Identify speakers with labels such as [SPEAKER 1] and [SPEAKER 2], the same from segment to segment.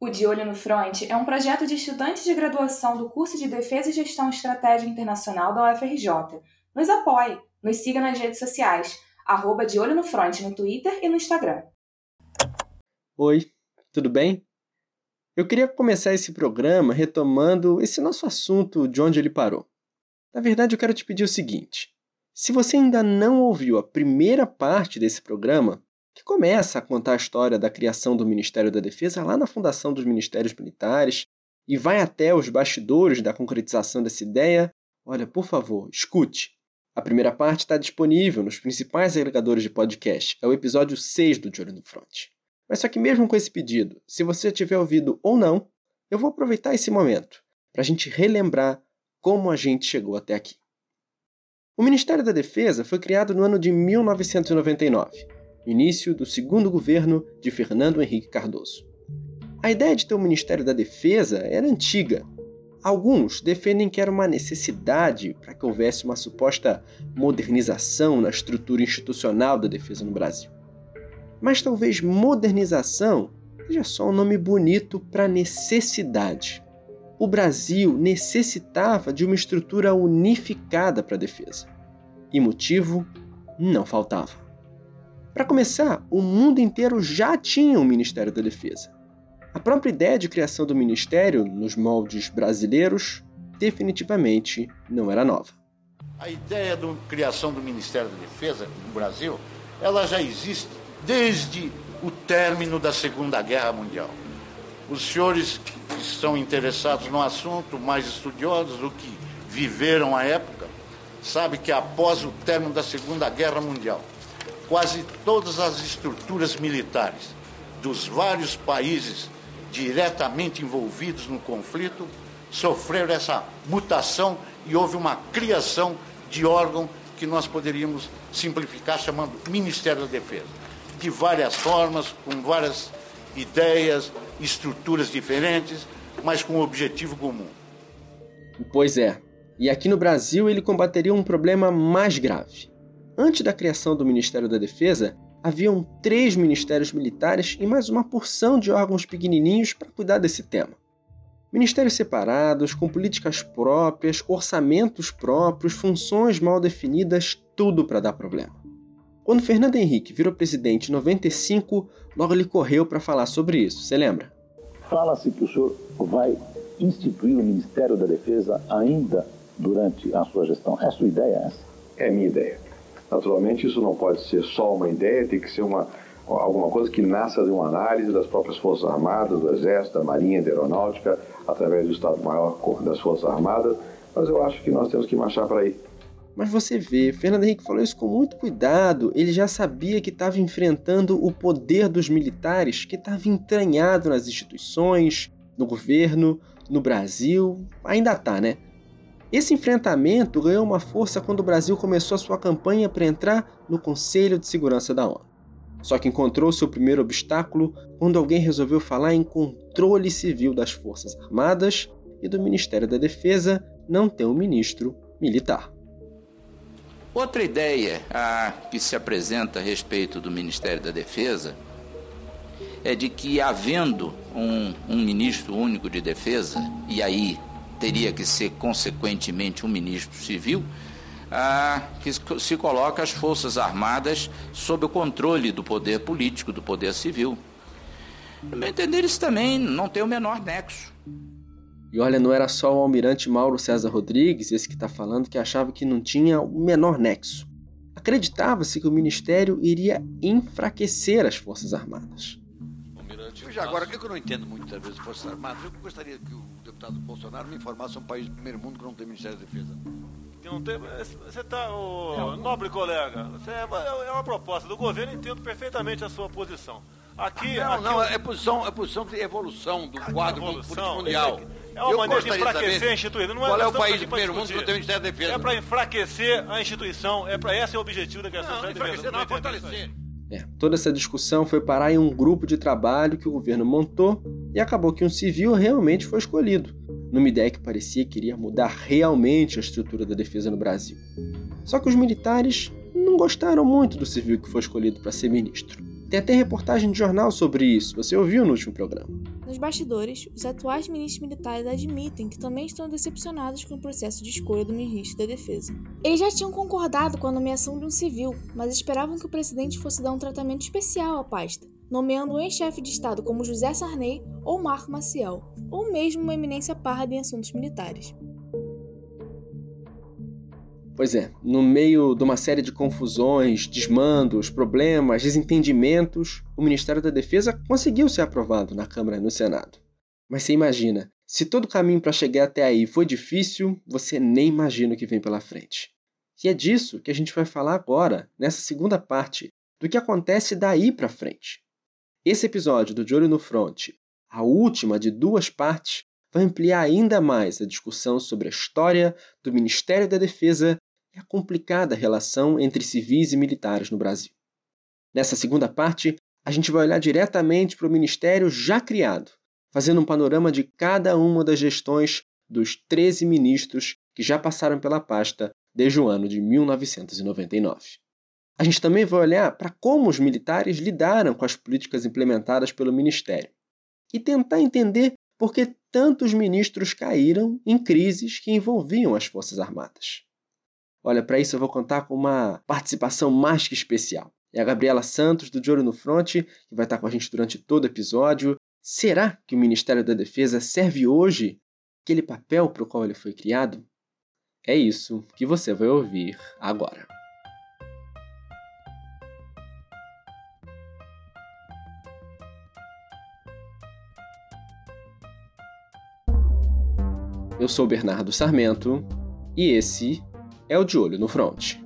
[SPEAKER 1] O De Olho no Front é um projeto de estudantes de graduação do curso de Defesa e Gestão Estratégica Internacional da UFRJ. Nos apoie, nos siga nas redes sociais, arroba De Olho no Front no Twitter e no Instagram.
[SPEAKER 2] Oi, tudo bem? Eu queria começar esse programa retomando esse nosso assunto de onde ele parou. Na verdade, eu quero te pedir o seguinte: se você ainda não ouviu a primeira parte desse programa, que começa a contar a história da criação do Ministério da Defesa lá na fundação dos Ministérios Militares e vai até os bastidores da concretização dessa ideia, olha, por favor, escute. A primeira parte está disponível nos principais agregadores de podcast. É o episódio 6 do De Olho no Front. Mas só que mesmo com esse pedido, se você tiver ouvido ou não, eu vou aproveitar esse momento para a gente relembrar como a gente chegou até aqui. O Ministério da Defesa foi criado no ano de 1999 início do segundo governo de Fernando Henrique Cardoso. A ideia de ter o Ministério da Defesa era antiga. Alguns defendem que era uma necessidade para que houvesse uma suposta modernização na estrutura institucional da defesa no Brasil. Mas talvez modernização seja só um nome bonito para necessidade. O Brasil necessitava de uma estrutura unificada para a defesa. E motivo não faltava. Para começar, o mundo inteiro já tinha um Ministério da Defesa. A própria ideia de criação do ministério, nos moldes brasileiros, definitivamente não era nova.
[SPEAKER 3] A ideia da criação do Ministério da Defesa no Brasil, ela já existe desde o término da Segunda Guerra Mundial. Os senhores que estão interessados no assunto, mais estudiosos do que viveram a época, sabem que após o término da Segunda Guerra Mundial, quase todas as estruturas militares dos vários países diretamente envolvidos no conflito sofreram essa mutação e houve uma criação de órgão que nós poderíamos simplificar chamando Ministério da Defesa. De várias formas, com várias ideias, estruturas diferentes, mas com um objetivo comum.
[SPEAKER 2] Pois é. E aqui no Brasil ele combateria um problema mais grave Antes da criação do Ministério da Defesa, haviam três ministérios militares e mais uma porção de órgãos pequenininhos para cuidar desse tema. Ministérios separados, com políticas próprias, orçamentos próprios, funções mal definidas, tudo para dar problema. Quando Fernando Henrique virou presidente em 95, logo ele correu para falar sobre isso, você lembra?
[SPEAKER 4] Fala-se que o senhor vai instituir o Ministério da Defesa ainda durante a sua gestão. É a sua ideia essa?
[SPEAKER 5] É a minha ideia. Naturalmente, isso não pode ser só uma ideia, tem que ser uma, alguma coisa que nasça de uma análise das próprias Forças Armadas, do Exército, da Marinha, da Aeronáutica, através do Estado-Maior das Forças Armadas, mas eu acho que nós temos que marchar para aí.
[SPEAKER 2] Mas você vê, Fernando Henrique falou isso com muito cuidado. Ele já sabia que estava enfrentando o poder dos militares, que estava entranhado nas instituições, no governo, no Brasil. Ainda está, né? Esse enfrentamento ganhou uma força quando o Brasil começou a sua campanha para entrar no Conselho de Segurança da ONU. Só que encontrou seu primeiro obstáculo quando alguém resolveu falar em controle civil das Forças Armadas e do Ministério da Defesa não ter um ministro militar.
[SPEAKER 6] Outra ideia a, que se apresenta a respeito do Ministério da Defesa é de que, havendo um, um ministro único de defesa, e aí teria que ser, consequentemente, um ministro civil, ah, que se coloca as Forças Armadas sob o controle do poder político, do poder civil. No meu entender, isso também não tem o menor nexo.
[SPEAKER 2] E olha, não era só o almirante Mauro César Rodrigues, esse que está falando, que achava que não tinha o menor nexo. Acreditava-se que o ministério iria enfraquecer as Forças Armadas.
[SPEAKER 7] Veja, agora, o que eu não entendo muitas vezes Forças Armadas, eu gostaria que o deputado Bolsonaro me informasse um país do primeiro mundo que não tem Ministério da Defesa.
[SPEAKER 8] Que não tem. Você está. Oh, nobre colega, você é, é uma proposta do governo, entendo perfeitamente a sua posição. Aqui.
[SPEAKER 7] Não,
[SPEAKER 8] aqui,
[SPEAKER 7] não, é posição, é posição de evolução do quadro político mundial.
[SPEAKER 8] É uma eu maneira de enfraquecer a instituição. Não
[SPEAKER 7] é qual é o país do primeiro mundo que não tem Ministério da Defesa?
[SPEAKER 8] É para enfraquecer a instituição. É para esse é o objetivo da criação
[SPEAKER 7] não,
[SPEAKER 8] não
[SPEAKER 7] enfraquecer, não, é fortalecer.
[SPEAKER 2] É, toda essa discussão foi parar em um grupo de trabalho que o governo montou e acabou que um civil realmente foi escolhido, numa ideia que parecia que iria mudar realmente a estrutura da defesa no Brasil. Só que os militares não gostaram muito do civil que foi escolhido para ser ministro. Tem até reportagem de jornal sobre isso, você ouviu no último programa.
[SPEAKER 9] Nos bastidores, os atuais ministros militares admitem que também estão decepcionados com o processo de escolha do ministro da Defesa. Eles já tinham concordado com a nomeação de um civil, mas esperavam que o presidente fosse dar um tratamento especial à pasta, nomeando um ex-chefe de Estado como José Sarney ou Marco Maciel, ou mesmo uma eminência parra em assuntos militares.
[SPEAKER 2] Pois é, no meio de uma série de confusões, desmandos, problemas, desentendimentos, o Ministério da Defesa conseguiu ser aprovado na Câmara e no Senado. Mas você imagina, se todo o caminho para chegar até aí foi difícil, você nem imagina o que vem pela frente. E é disso que a gente vai falar agora, nessa segunda parte, do que acontece daí para frente. Esse episódio do De Olho no Front, a última de duas partes, vai ampliar ainda mais a discussão sobre a história do Ministério da Defesa a complicada relação entre civis e militares no Brasil. Nessa segunda parte, a gente vai olhar diretamente para o ministério já criado, fazendo um panorama de cada uma das gestões dos 13 ministros que já passaram pela pasta desde o ano de 1999. A gente também vai olhar para como os militares lidaram com as políticas implementadas pelo ministério e tentar entender por que tantos ministros caíram em crises que envolviam as Forças Armadas. Olha, para isso eu vou contar com uma participação mais que especial. É a Gabriela Santos, do De Olho no Front, que vai estar com a gente durante todo o episódio. Será que o Ministério da Defesa serve hoje aquele papel para o qual ele foi criado? É isso que você vai ouvir agora. Eu sou Bernardo Sarmento e esse é o de olho no front.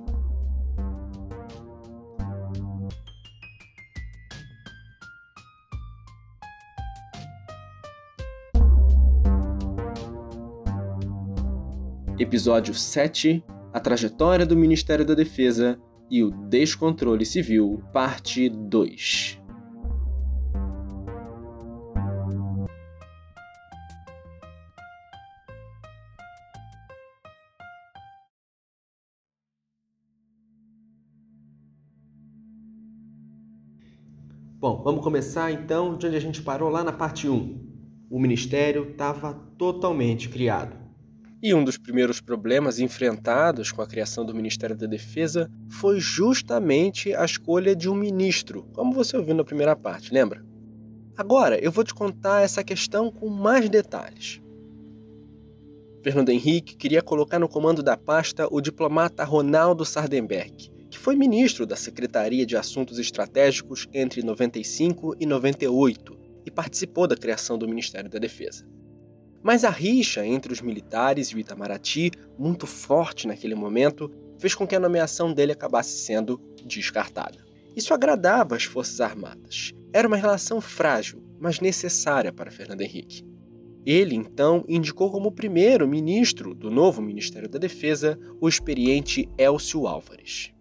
[SPEAKER 2] Episódio 7 A trajetória do Ministério da Defesa e o descontrole civil, parte 2. Vamos começar então de onde a gente parou lá na parte 1. O ministério estava totalmente criado. E um dos primeiros problemas enfrentados com a criação do Ministério da Defesa foi justamente a escolha de um ministro, como você ouviu na primeira parte, lembra? Agora eu vou te contar essa questão com mais detalhes. Fernando Henrique queria colocar no comando da pasta o diplomata Ronaldo Sardenberg, que foi ministro da Secretaria de Assuntos Estratégicos entre 95 e 98 e participou da criação do Ministério da Defesa. Mas a rixa entre os militares e o Itamaraty, muito forte naquele momento, fez com que a nomeação dele acabasse sendo descartada. Isso agradava as Forças Armadas. Era uma relação frágil, mas necessária para Fernando Henrique. Ele, então, indicou como primeiro ministro do novo Ministério da Defesa o experiente Elcio Álvares.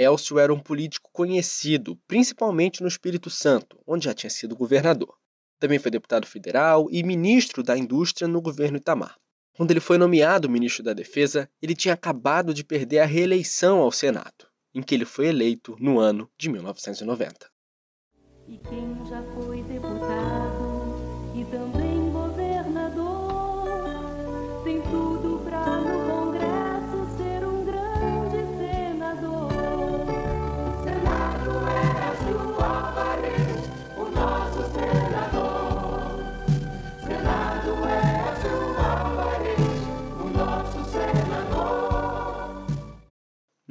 [SPEAKER 2] Elcio era um político conhecido, principalmente no Espírito Santo, onde já tinha sido governador. Também foi deputado federal e ministro da Indústria no governo Itamar. Quando ele foi nomeado ministro da Defesa, ele tinha acabado de perder a reeleição ao Senado, em que ele foi eleito no ano de 1990.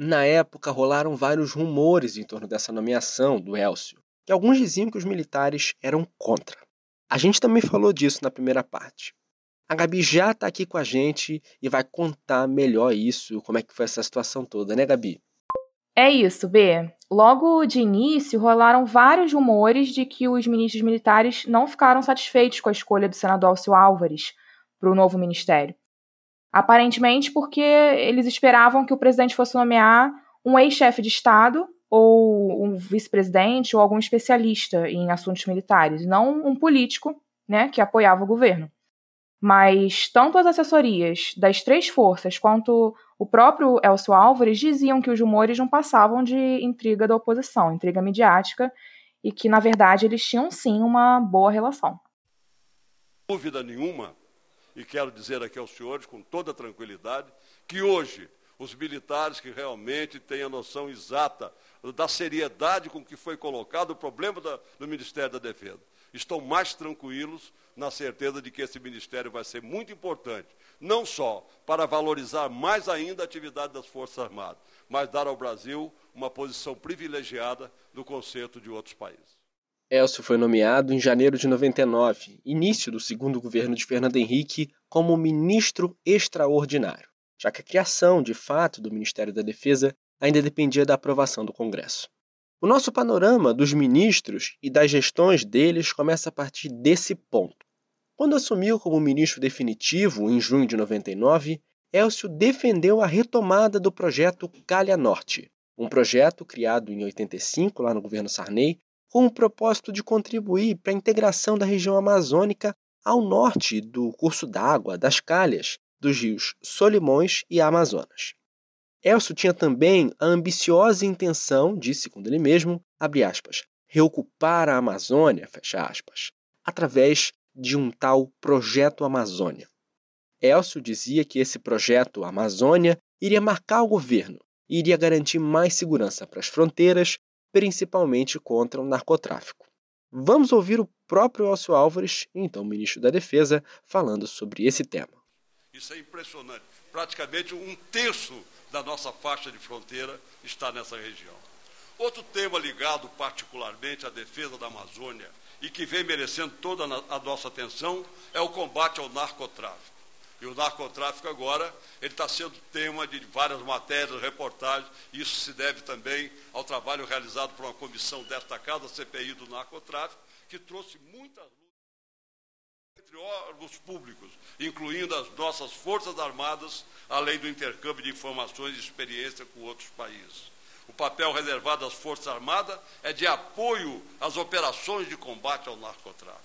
[SPEAKER 2] Na época rolaram vários rumores em torno dessa nomeação do Elcio, que alguns diziam que os militares eram contra. A gente também falou disso na primeira parte. A Gabi já está aqui com a gente e vai contar melhor isso, como é que foi essa situação toda, né, Gabi?
[SPEAKER 1] É isso, B. Logo de início, rolaram vários rumores de que os ministros militares não ficaram satisfeitos com a escolha do senador Alcio Álvares para o novo ministério. Aparentemente porque eles esperavam que o presidente fosse nomear um ex-chefe de Estado ou um vice-presidente ou algum especialista em assuntos militares, não um político né, que apoiava o governo. Mas tanto as assessorias das três forças quanto o próprio Elcio Álvares diziam que os rumores não passavam de intriga da oposição, intriga midiática, e que, na verdade, eles tinham sim uma boa relação.
[SPEAKER 10] Dúvida nenhuma, e quero dizer aqui aos senhores com toda tranquilidade, que hoje os militares que realmente têm a noção exata da seriedade com que foi colocado o problema da, do Ministério da Defesa estão mais tranquilos na certeza de que esse ministério vai ser muito importante, não só para valorizar mais ainda a atividade das Forças Armadas, mas dar ao Brasil uma posição privilegiada no conceito de outros países.
[SPEAKER 2] Elcio foi nomeado em janeiro de 99, início do segundo governo de Fernando Henrique, como ministro extraordinário, já que a criação, de fato, do Ministério da Defesa ainda dependia da aprovação do Congresso. O nosso panorama dos ministros e das gestões deles começa a partir desse ponto. Quando assumiu como ministro definitivo, em junho de 99, Elcio defendeu a retomada do projeto Calha Norte, um projeto criado em 85, lá no governo Sarney, com o propósito de contribuir para a integração da região amazônica ao norte do curso d'água das calhas dos rios Solimões e Amazonas. Elcio tinha também a ambiciosa intenção de, segundo ele mesmo, aspas, reocupar a Amazônia, aspas, através de um tal Projeto Amazônia. Elcio dizia que esse projeto Amazônia iria marcar o governo e iria garantir mais segurança para as fronteiras, principalmente contra o narcotráfico. Vamos ouvir o próprio Elcio Álvares, então ministro da Defesa, falando sobre esse tema.
[SPEAKER 10] Isso é impressionante. Praticamente um terço da nossa faixa de fronteira está nessa região. Outro tema ligado particularmente à defesa da Amazônia e que vem merecendo toda a nossa atenção é o combate ao narcotráfico. E o narcotráfico agora ele está sendo tema de várias matérias, reportagens. Isso se deve também ao trabalho realizado por uma comissão desta casa, a CPI do narcotráfico, que trouxe muitas entre órgãos públicos, incluindo as nossas Forças Armadas, além do intercâmbio de informações e experiência com outros países. O papel reservado às Forças Armadas é de apoio às operações de combate ao narcotráfico.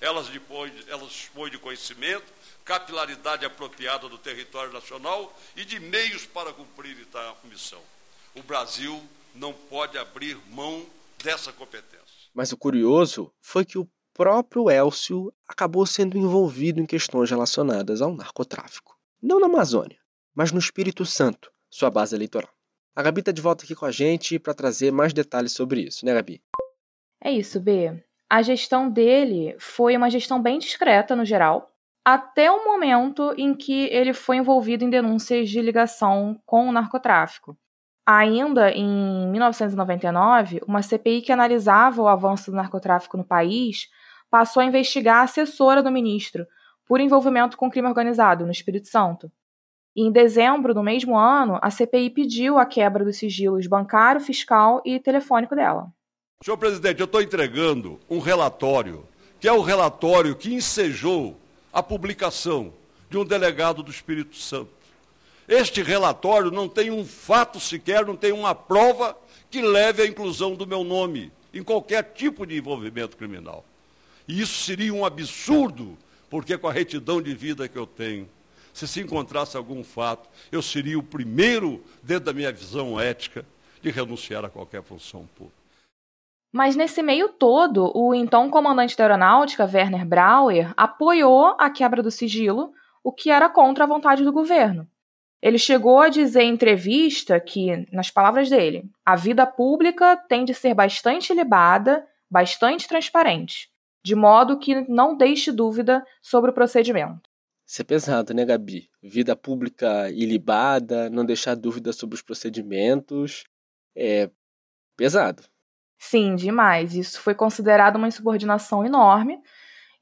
[SPEAKER 10] Elas dispõem de conhecimento, capilaridade apropriada do território nacional e de meios para cumprir a missão. O Brasil não pode abrir mão dessa competência.
[SPEAKER 2] Mas o curioso foi que o próprio Elcio acabou sendo envolvido em questões relacionadas ao narcotráfico. Não na Amazônia, mas no Espírito Santo, sua base eleitoral. A Gabi está de volta aqui com a gente para trazer mais detalhes sobre isso, né, Gabi?
[SPEAKER 1] É isso, B. A gestão dele foi uma gestão bem discreta no geral, até o momento em que ele foi envolvido em denúncias de ligação com o narcotráfico. Ainda em 1999, uma CPI que analisava o avanço do narcotráfico no país passou a investigar a assessora do ministro por envolvimento com crime organizado no Espírito Santo. E em dezembro do mesmo ano, a CPI pediu a quebra dos sigilos bancário, fiscal e telefônico dela.
[SPEAKER 10] Senhor presidente, eu estou entregando um relatório, que é o relatório que ensejou a publicação de um delegado do Espírito Santo. Este relatório não tem um fato sequer, não tem uma prova que leve à inclusão do meu nome em qualquer tipo de envolvimento criminal. E isso seria um absurdo, porque com a retidão de vida que eu tenho, se se encontrasse algum fato, eu seria o primeiro, dentro da minha visão ética, de renunciar a qualquer função pública.
[SPEAKER 1] Mas nesse meio todo, o então comandante da aeronáutica, Werner Brauer, apoiou a quebra do sigilo, o que era contra a vontade do governo. Ele chegou a dizer em entrevista que, nas palavras dele, a vida pública tem de ser bastante libada, bastante transparente de modo que não deixe dúvida sobre o procedimento.
[SPEAKER 2] Isso é pesado, né, Gabi? Vida pública ilibada, não deixar dúvida sobre os procedimentos. É pesado.
[SPEAKER 1] Sim, demais. Isso foi considerado uma insubordinação enorme.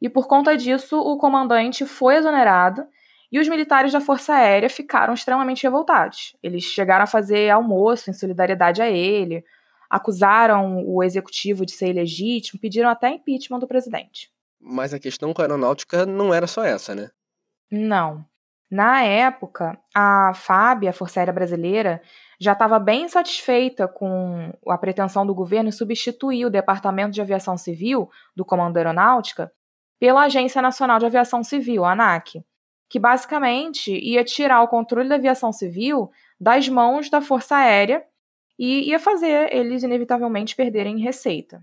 [SPEAKER 1] E por conta disso, o comandante foi exonerado e os militares da Força Aérea ficaram extremamente revoltados. Eles chegaram a fazer almoço em solidariedade a ele, acusaram o executivo de ser ilegítimo, pediram até impeachment do presidente.
[SPEAKER 2] Mas a questão com a aeronáutica não era só essa, né?
[SPEAKER 1] Não. Na época, a FAB, a Força Aérea Brasileira, já estava bem satisfeita com a pretensão do governo em substituir o Departamento de Aviação Civil do Comando Aeronáutica pela Agência Nacional de Aviação Civil, a ANAC, que basicamente ia tirar o controle da aviação civil das mãos da Força Aérea e ia fazer eles inevitavelmente perderem receita.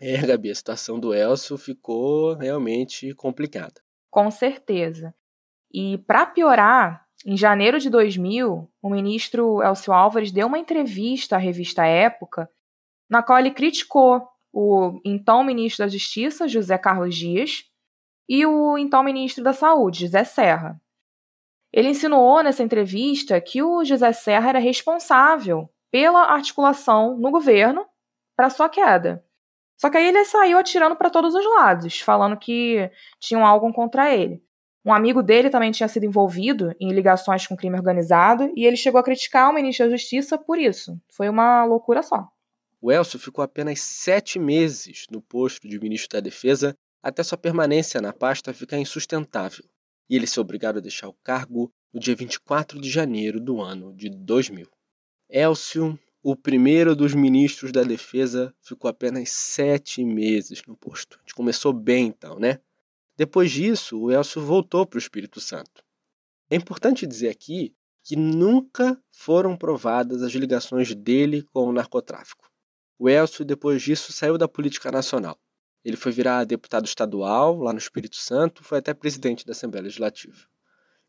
[SPEAKER 2] É, Gabi, a situação do Elcio ficou realmente complicada.
[SPEAKER 1] Com certeza. E para piorar, em janeiro de 2000, o ministro Elcio Álvares deu uma entrevista à revista Época, na qual ele criticou o então ministro da Justiça, José Carlos Dias, e o então ministro da Saúde, José Serra. Ele insinuou nessa entrevista que o José Serra era responsável pela articulação no governo para sua queda. Só que aí ele saiu atirando para todos os lados, falando que tinham algo contra ele. Um amigo dele também tinha sido envolvido em ligações com crime organizado e ele chegou a criticar o ministro da Justiça por isso. Foi uma loucura só.
[SPEAKER 2] O Elcio ficou apenas sete meses no posto de ministro da Defesa até sua permanência na pasta ficar insustentável e ele ser obrigado a deixar o cargo no dia 24 de janeiro do ano de 2000. Elcio o primeiro dos ministros da defesa ficou apenas sete meses no posto. A gente começou bem então, né? Depois disso, o Elcio voltou para o Espírito Santo. É importante dizer aqui que nunca foram provadas as ligações dele com o narcotráfico. O Elcio, depois disso, saiu da política nacional. Ele foi virar deputado estadual lá no Espírito Santo, foi até presidente da Assembleia Legislativa.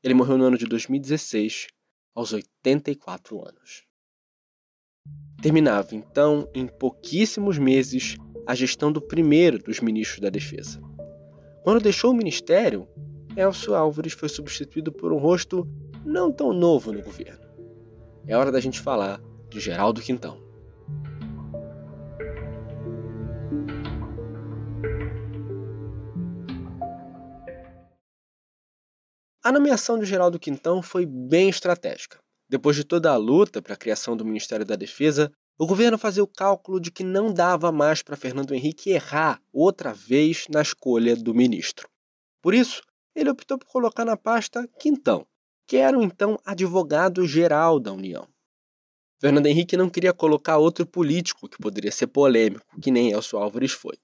[SPEAKER 2] Ele morreu no ano de 2016, aos 84 anos. Terminava, então, em pouquíssimos meses, a gestão do primeiro dos ministros da Defesa. Quando deixou o ministério, Elcio Álvares foi substituído por um rosto não tão novo no governo. É hora da gente falar de Geraldo Quintão. A nomeação de Geraldo Quintão foi bem estratégica. Depois de toda a luta para a criação do Ministério da Defesa, o governo fazia o cálculo de que não dava mais para Fernando Henrique errar outra vez na escolha do ministro. Por isso, ele optou por colocar na pasta Quintão, que era o então advogado-geral da União. Fernando Henrique não queria colocar outro político que poderia ser polêmico, que nem Elcio Álvares foi.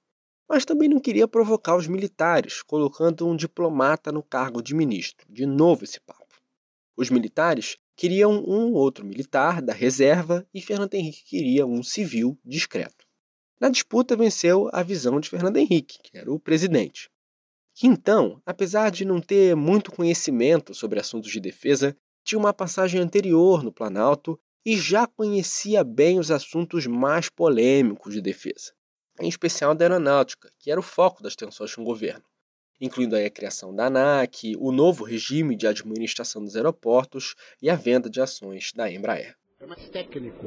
[SPEAKER 2] Mas também não queria provocar os militares, colocando um diplomata no cargo de ministro. De novo esse papo. Os militares queriam um outro militar da reserva e Fernando Henrique queria um civil discreto. Na disputa venceu a visão de Fernando Henrique, que era o presidente. Que então, apesar de não ter muito conhecimento sobre assuntos de defesa, tinha uma passagem anterior no Planalto e já conhecia bem os assuntos mais polêmicos de defesa, em especial da aeronáutica, que era o foco das tensões com o governo incluindo a criação da ANAC, o novo regime de administração dos aeroportos e a venda de ações da Embraer.
[SPEAKER 11] É mais técnico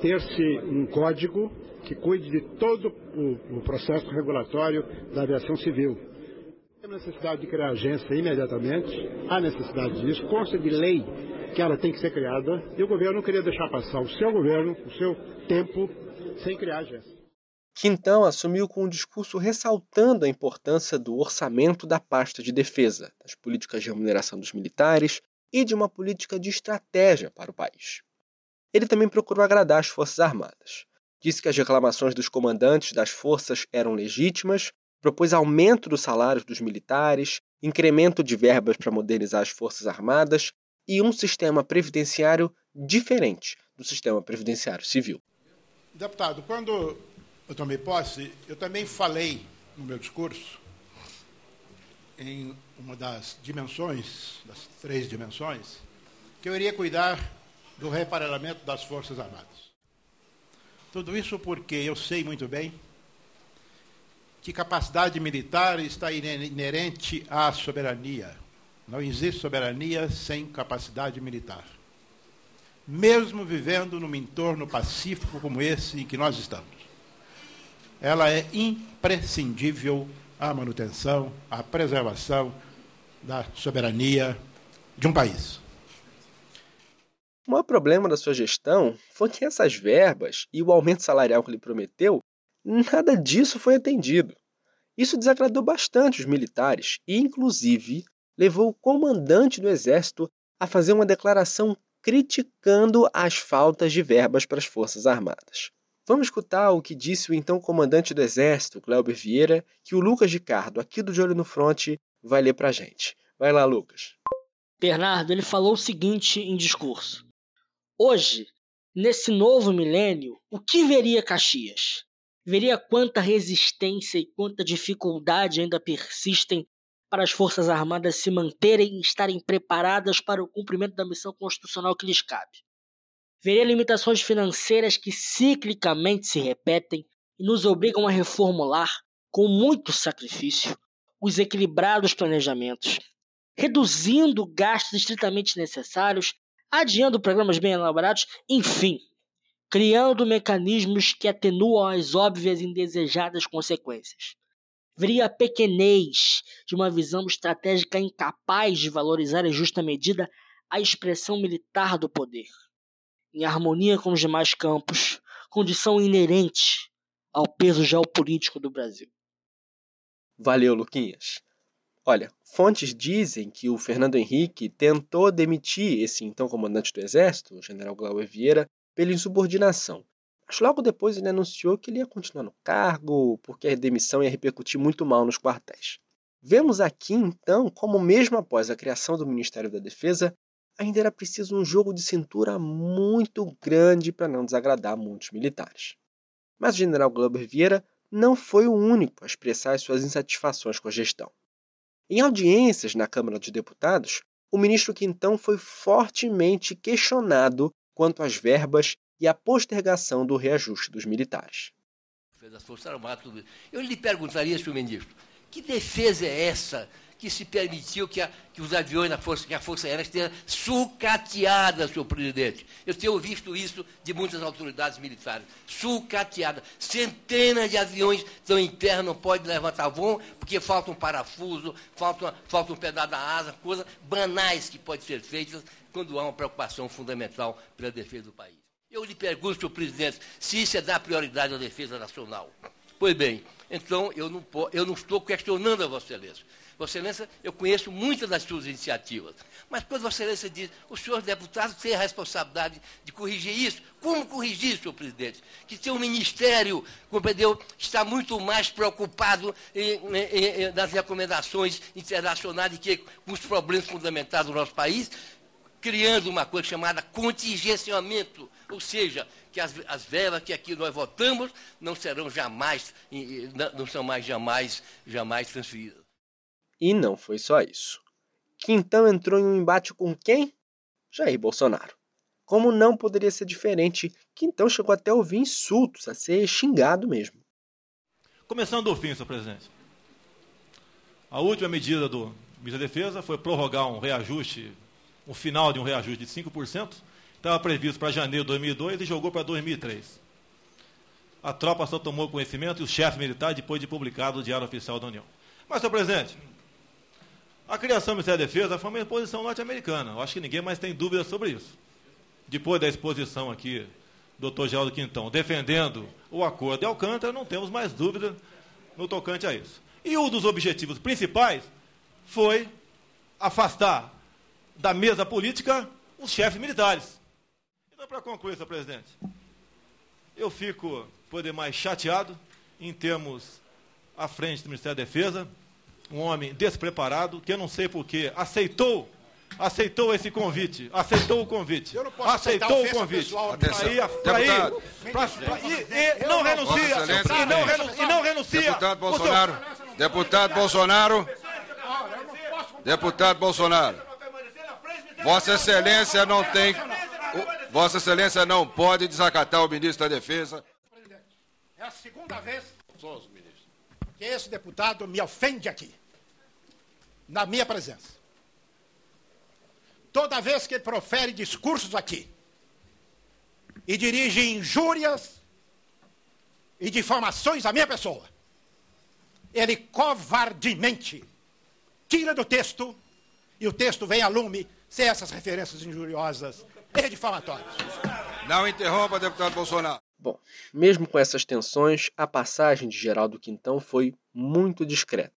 [SPEAKER 11] ter-se um código que cuide de todo o, o processo regulatório da aviação civil. Temos necessidade de criar agência imediatamente, há necessidade disso, consta de lei que ela tem que ser criada, e o governo não queria deixar passar o seu governo, o seu tempo, sem criar agência.
[SPEAKER 2] Quintão assumiu com um discurso ressaltando a importância do orçamento da pasta de defesa, das políticas de remuneração dos militares e de uma política de estratégia para o país. Ele também procurou agradar as Forças Armadas. Disse que as reclamações dos comandantes das forças eram legítimas, propôs aumento dos salários dos militares, incremento de verbas para modernizar as Forças Armadas e um sistema previdenciário diferente do sistema previdenciário civil.
[SPEAKER 11] Deputado, quando eu tomei posse, eu também falei no meu discurso, em uma das dimensões, das três dimensões, que eu iria cuidar do reparelamento das Forças Armadas. Tudo isso porque eu sei muito bem que capacidade militar está inerente à soberania. Não existe soberania sem capacidade militar. Mesmo vivendo num entorno pacífico como esse em que nós estamos ela é imprescindível à manutenção, à preservação da soberania de um país.
[SPEAKER 2] O maior problema da sua gestão foi que essas verbas e o aumento salarial que ele prometeu, nada disso foi atendido. Isso desagradou bastante os militares e, inclusive, levou o comandante do Exército a fazer uma declaração criticando as faltas de verbas para as Forças Armadas. Vamos escutar o que disse o então comandante do Exército, Cléber Vieira, que o Lucas Ricardo, aqui do De Olho no Fronte, vai ler pra gente. Vai lá, Lucas.
[SPEAKER 12] Bernardo, ele falou o seguinte em discurso: Hoje, nesse novo milênio, o que veria Caxias? veria quanta resistência e quanta dificuldade ainda persistem para as Forças Armadas se manterem e estarem preparadas para o cumprimento da missão constitucional que lhes cabe. Veria limitações financeiras que ciclicamente se repetem e nos obrigam a reformular, com muito sacrifício, os equilibrados planejamentos, reduzindo gastos estritamente necessários, adiando programas bem elaborados, enfim, criando mecanismos que atenuam as óbvias e indesejadas consequências. Veria a pequenez de uma visão estratégica incapaz de valorizar em justa medida a expressão militar do poder, em harmonia com os demais campos, condição inerente ao peso geopolítico do Brasil.
[SPEAKER 2] Valeu, Luquinhas. Olha, fontes dizem que o Fernando Henrique tentou demitir esse então comandante do Exército, o general Glauber Vieira, pela insubordinação. Mas logo depois ele anunciou que ele ia continuar no cargo, porque a demissão ia repercutir muito mal nos quartéis. Vemos aqui, então, como mesmo após a criação do Ministério da Defesa, ainda era preciso um jogo de cintura muito grande para não desagradar muitos militares. Mas o general Glauber Vieira não foi o único a expressar suas insatisfações com a gestão. Em audiências na Câmara dos Deputados, o ministro Quintão foi fortemente questionado quanto às verbas e à postergação do reajuste dos militares.
[SPEAKER 13] Eu lhe perguntaria, senhor ministro, que defesa é essa que se permitiu que, a, que os aviões da Força, que a Força Aérea esteja sucateada, senhor presidente. Eu tenho visto isso de muitas autoridades militares. Sucateada. Centenas de aviões estão em terra, não pode levantar voo, porque falta um parafuso, falta, falta um pedaço da asa, coisas banais que podem ser feitas quando há uma preocupação fundamental pela defesa do país. Eu lhe pergunto, senhor presidente, se isso é dar prioridade à defesa nacional. Pois bem, então eu não, eu não estou questionando a Vossa Excelência. Vossa Excelência, eu conheço muitas das suas iniciativas. Mas quando Vossa Excelência diz, os senhores deputados têm a responsabilidade de corrigir isso, como corrigir, senhor presidente? Que tem um ministério, compreendeu, está muito mais preocupado em, em, em, nas recomendações internacionais que com os problemas fundamentais do nosso país, criando uma coisa chamada contingenciamento, ou seja, que as, as verbas que aqui nós votamos não serão jamais, não são mais jamais, jamais transferidas.
[SPEAKER 2] E não foi só isso. Quintão entrou em um embate com quem? Jair Bolsonaro. Como não poderia ser diferente, Quintão chegou até a ouvir insultos, a ser xingado mesmo.
[SPEAKER 14] Começando do fim, senhor presidente. A última medida do ministro da Defesa foi prorrogar um reajuste, um final de um reajuste de 5%, estava previsto para janeiro de 2002 e jogou para 2003. A tropa só tomou conhecimento e o chefe militar depois de publicado o Diário Oficial da União. Mas, senhor presidente, a criação do Ministério da Defesa foi uma imposição norte-americana. Eu acho que ninguém mais tem dúvida sobre isso. Depois da exposição aqui, doutor Geraldo Quintão, defendendo o acordo de Alcântara, não temos mais dúvida no tocante a isso. E um dos objetivos principais foi afastar da mesa política os chefes militares. Então, para concluir, senhor presidente, eu fico, por demais, chateado em termos à frente do Ministério da Defesa um homem despreparado, que eu não sei porquê, aceitou aceitou esse convite, aceitou o convite, aceitou o convite. Para ir, e não renuncia, e não renuncia, e não renuncia.
[SPEAKER 15] Deputado Bolsonaro, deputado Bolsonaro, deputado Bolsonaro, Vossa Excelência não tem, Vossa Excelência não pode desacatar o ministro da Defesa.
[SPEAKER 11] É a segunda vez que esse deputado me ofende aqui na minha presença. Toda vez que ele profere discursos aqui e dirige injúrias e difamações à minha pessoa, ele covardemente tira do texto e o texto vem a lume sem essas referências injuriosas e difamatórias.
[SPEAKER 15] Não interrompa, deputado Bolsonaro.
[SPEAKER 2] Bom, mesmo com essas tensões, a passagem de Geraldo Quintão foi muito discreta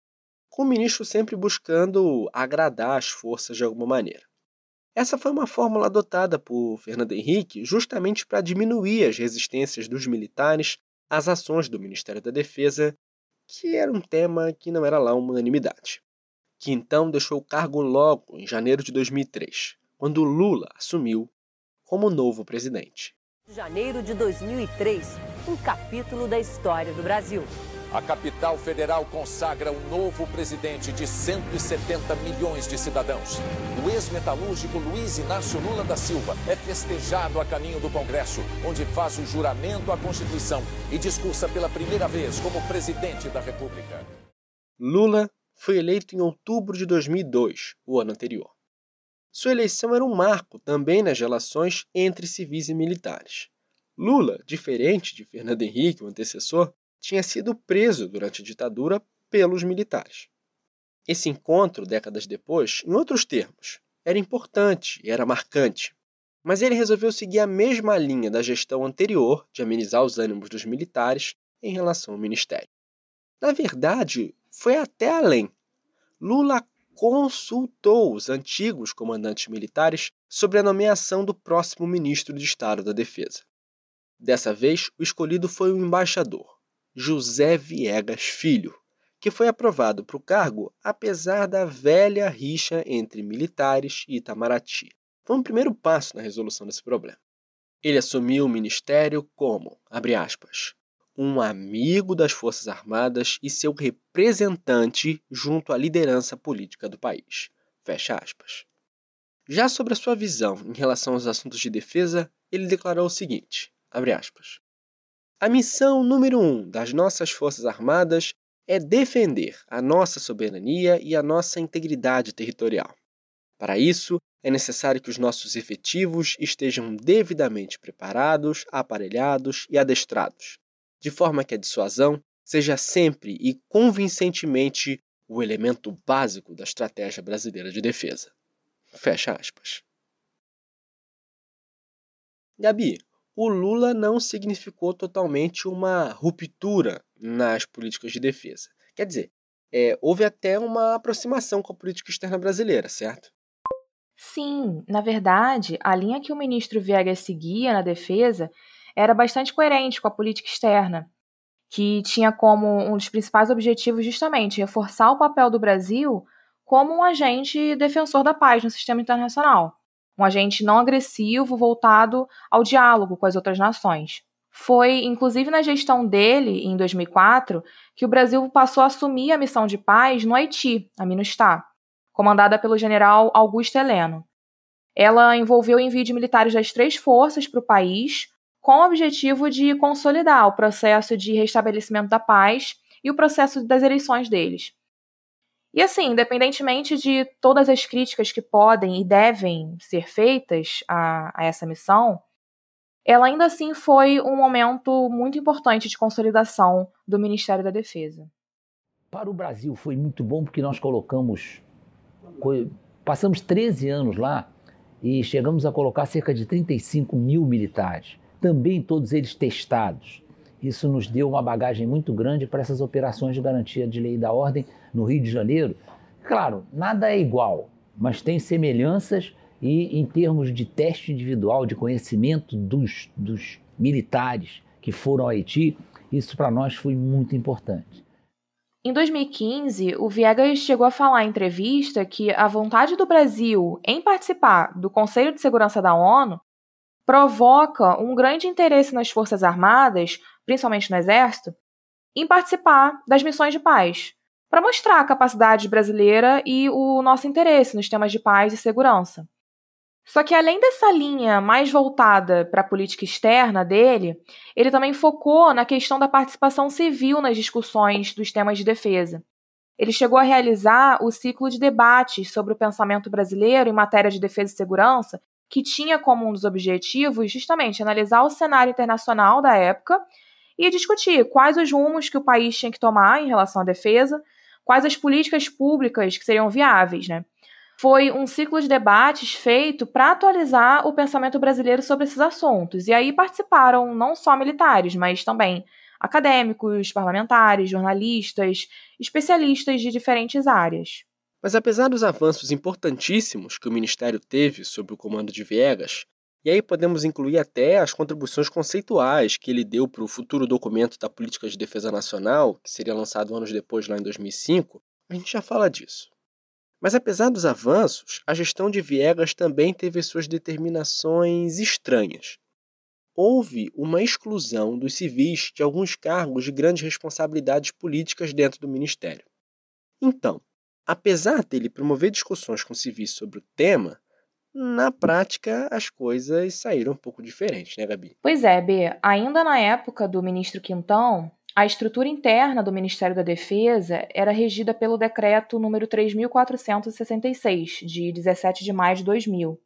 [SPEAKER 2] com o ministro sempre buscando agradar as forças de alguma maneira. Essa foi uma fórmula adotada por Fernando Henrique justamente para diminuir as resistências dos militares às ações do Ministério da Defesa, que era um tema que não era lá uma unanimidade. Que então deixou o cargo logo em janeiro de 2003, quando Lula assumiu como novo presidente.
[SPEAKER 16] Janeiro de 2003, um capítulo da história do Brasil.
[SPEAKER 17] A capital federal consagra um novo presidente de 170 milhões de cidadãos. O ex-metalúrgico Luiz Inácio Lula da Silva é festejado a caminho do Congresso, onde faz o juramento à Constituição e discursa pela primeira vez como presidente da República.
[SPEAKER 2] Lula foi eleito em outubro de 2002, o ano anterior. Sua eleição era um marco também nas relações entre civis e militares. Lula, diferente de Fernando Henrique, o antecessor, tinha sido preso durante a ditadura pelos militares. Esse encontro, décadas depois, em outros termos, era importante e era marcante, mas ele resolveu seguir a mesma linha da gestão anterior de amenizar os ânimos dos militares em relação ao ministério. Na verdade, foi até além. Lula consultou os antigos comandantes militares sobre a nomeação do próximo ministro de Estado da Defesa. Dessa vez, o escolhido foi o embaixador, José Viegas Filho, que foi aprovado para o cargo apesar da velha rixa entre militares e Itamaraty. Foi um primeiro passo na resolução desse problema. Ele assumiu o ministério como, abre aspas, um amigo das Forças Armadas e seu representante junto à liderança política do país. Fecha aspas. Já sobre a sua visão em relação aos assuntos de defesa, ele declarou o seguinte: abre aspas. A missão número um das nossas Forças Armadas é defender a nossa soberania e a nossa integridade territorial. Para isso, é necessário que os nossos efetivos estejam devidamente preparados, aparelhados e adestrados, de forma que a dissuasão seja sempre e convincentemente o elemento básico da estratégia brasileira de defesa. Fecha aspas. Gabi, o Lula não significou totalmente uma ruptura nas políticas de defesa. Quer dizer, é, houve até uma aproximação com a política externa brasileira, certo?
[SPEAKER 1] Sim, na verdade, a linha que o ministro Viegas seguia na defesa era bastante coerente com a política externa, que tinha como um dos principais objetivos justamente reforçar o papel do Brasil como um agente defensor da paz no sistema internacional um agente não agressivo voltado ao diálogo com as outras nações. Foi, inclusive, na gestão dele, em 2004, que o Brasil passou a assumir a missão de paz no Haiti, a MINUSTAH, comandada pelo general Augusto Heleno. Ela envolveu o envio de militares das três forças para o país, com o objetivo de consolidar o processo de restabelecimento da paz e o processo das eleições deles. E assim, independentemente de todas as críticas que podem e devem ser feitas a, a essa missão, ela ainda assim foi um momento muito importante de consolidação do Ministério da Defesa.
[SPEAKER 18] Para o Brasil foi muito bom porque nós colocamos, passamos 13 anos lá e chegamos a colocar cerca de 35 mil militares, também todos eles testados. Isso nos deu uma bagagem muito grande para essas operações de garantia de lei e da ordem no Rio de Janeiro. Claro, nada é igual, mas tem semelhanças e em termos de teste individual, de conhecimento dos, dos militares que foram ao Haiti, isso para nós foi muito importante.
[SPEAKER 1] Em 2015, o Viegas chegou a falar em entrevista que a vontade do Brasil em participar do Conselho de Segurança da ONU provoca um grande interesse nas Forças Armadas, principalmente no Exército, em participar das missões de paz, para mostrar a capacidade brasileira e o nosso interesse nos temas de paz e segurança. Só que além dessa linha mais voltada para a política externa dele, ele também focou na questão da participação civil nas discussões dos temas de defesa. Ele chegou a realizar o ciclo de debates sobre o pensamento brasileiro em matéria de defesa e segurança, que tinha como um dos objetivos justamente analisar o cenário internacional da época e discutir quais os rumos que o país tinha que tomar em relação à defesa, quais as políticas públicas que seriam viáveis, né? Foi um ciclo de debates feito para atualizar o pensamento brasileiro sobre esses assuntos. E aí participaram não só militares, mas também acadêmicos, parlamentares, jornalistas, especialistas de diferentes áreas.
[SPEAKER 2] Mas apesar dos avanços importantíssimos que o Ministério teve sob o comando de Viegas, e aí podemos incluir até as contribuições conceituais que ele deu para o futuro documento da Política de Defesa Nacional, que seria lançado anos depois, lá em 2005, a gente já fala disso. Mas apesar dos avanços, a gestão de Viegas também teve suas determinações estranhas. houve uma exclusão dos civis de alguns cargos de grandes responsabilidades políticas dentro do ministério. Então, apesar dele promover discussões com civis sobre o tema, na prática as coisas saíram um pouco diferentes, né, Gabi?
[SPEAKER 1] Pois é, B. Ainda na época do ministro Quintão, a estrutura interna do Ministério da Defesa era regida pelo decreto número 3466, de 17 de maio de 2000.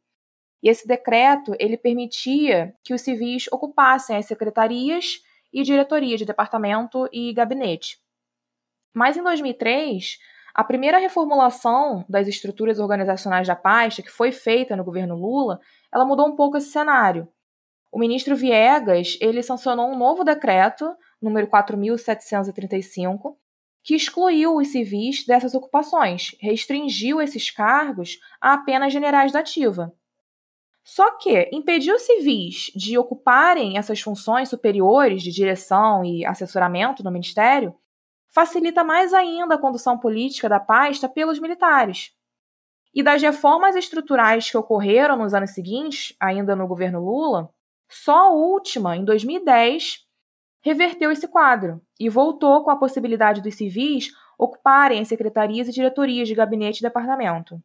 [SPEAKER 1] E esse decreto, ele permitia que os civis ocupassem as secretarias e diretoria de departamento e gabinete. Mas em 2003, a primeira reformulação das estruturas organizacionais da pasta, que foi feita no governo Lula, ela mudou um pouco esse cenário. O ministro Viegas, ele sancionou um novo decreto, número 4735, que excluiu os civis dessas ocupações, restringiu esses cargos a apenas generais da ativa. Só que impedir os civis de ocuparem essas funções superiores de direção e assessoramento no ministério facilita mais ainda a condução política da pasta pelos militares. E das reformas estruturais que ocorreram nos anos seguintes, ainda no governo Lula, só a última, em 2010, reverteu esse quadro e voltou com a possibilidade dos civis ocuparem as secretarias e diretorias de gabinete e departamento.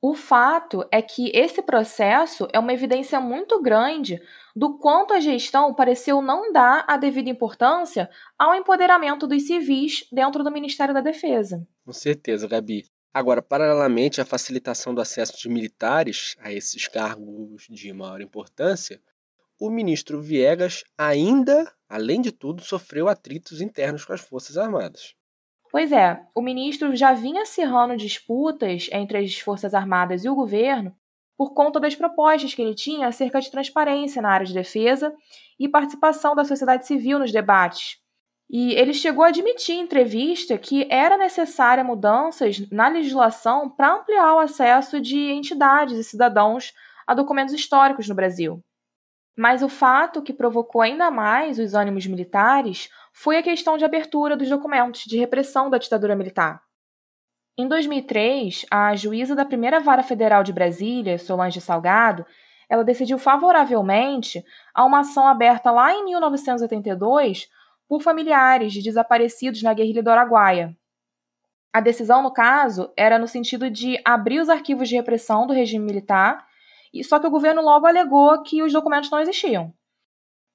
[SPEAKER 1] O fato é que esse processo é uma evidência muito grande do quanto a gestão pareceu não dar a devida importância ao empoderamento dos civis dentro do Ministério da Defesa.
[SPEAKER 2] Com certeza, Gabi. Agora, paralelamente à facilitação do acesso de militares a esses cargos de maior importância, o ministro Viegas ainda, além de tudo, sofreu atritos internos com as Forças Armadas.
[SPEAKER 1] Pois é, o ministro já vinha acirrando disputas entre as Forças Armadas e o governo por conta das propostas que ele tinha acerca de transparência na área de defesa e participação da sociedade civil nos debates. E ele chegou a admitir em entrevista que era necessária mudanças na legislação para ampliar o acesso de entidades e cidadãos a documentos históricos no Brasil. Mas o fato que provocou ainda mais os ânimos militares foi a questão de abertura dos documentos de repressão da ditadura militar. Em 2003, a juíza da primeira vara federal de Brasília, Solange Salgado, ela decidiu favoravelmente a uma ação aberta lá em 1982 por familiares de desaparecidos na guerrilha do Araguaia. A decisão, no caso, era no sentido de abrir os arquivos de repressão do regime militar, só que o governo logo alegou que os documentos não existiam.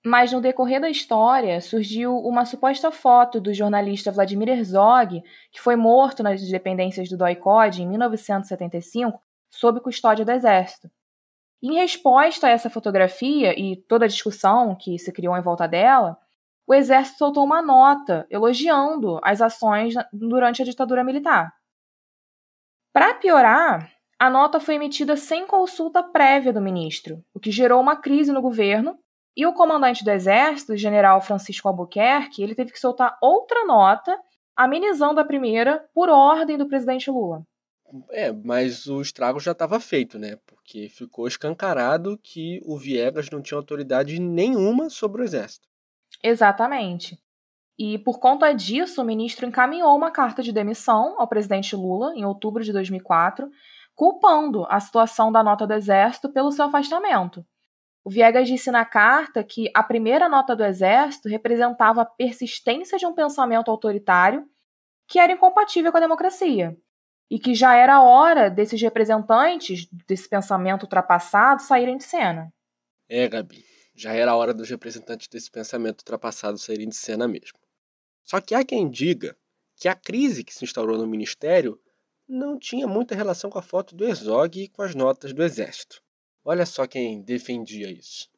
[SPEAKER 1] Mas no decorrer da história surgiu uma suposta foto do jornalista Vladimir Herzog, que foi morto nas dependências do DOI-COD em 1975, sob custódia do Exército. Em resposta a essa fotografia e toda a discussão que se criou em volta dela, o Exército soltou uma nota elogiando as ações durante a ditadura militar. Para piorar, a nota foi emitida sem consulta prévia do ministro, o que gerou uma crise no governo e o comandante do exército, o general Francisco Albuquerque, ele teve que soltar outra nota, amenizando a primeira por ordem do presidente Lula.
[SPEAKER 2] É, mas o estrago já estava feito, né? Porque ficou escancarado que o Viegas não tinha autoridade nenhuma sobre o exército.
[SPEAKER 1] Exatamente. E por conta disso, o ministro encaminhou uma carta de demissão ao presidente Lula em outubro de 2004, culpando a situação da nota do exército pelo seu afastamento. O Viegas disse na carta que a primeira nota do Exército representava a persistência de um pensamento autoritário que era incompatível com a democracia e que já era hora desses representantes desse pensamento ultrapassado saírem de cena.
[SPEAKER 2] É, Gabi, já era hora dos representantes desse pensamento ultrapassado saírem de cena mesmo. Só que há quem diga que a crise que se instaurou no ministério não tinha muita relação com a foto do Herzog e com as notas do Exército. Olha só quem defendia isso.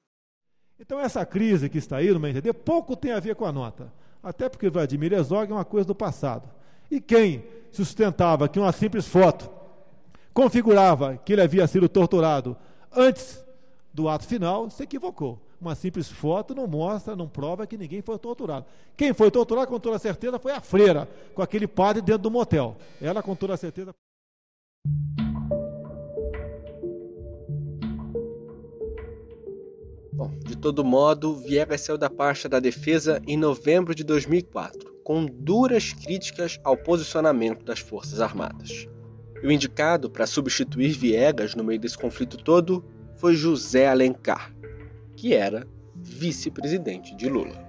[SPEAKER 14] Então essa crise que está aí, no meu entender, pouco tem a ver com a nota. Até porque Vladimir Herzog é uma coisa do passado. E quem sustentava que uma simples foto configurava que ele havia sido torturado antes do ato final, se equivocou. Uma simples foto não mostra, não prova que ninguém foi torturado. Quem foi torturado, com toda certeza, foi a freira, com aquele padre dentro do motel. Ela, com toda certeza.
[SPEAKER 2] Bom, de todo modo, Viegas saiu da pasta da defesa em novembro de 2004, com duras críticas ao posicionamento das Forças Armadas. E o indicado para substituir Viegas no meio desse conflito todo foi José Alencar, que era vice-presidente de Lula.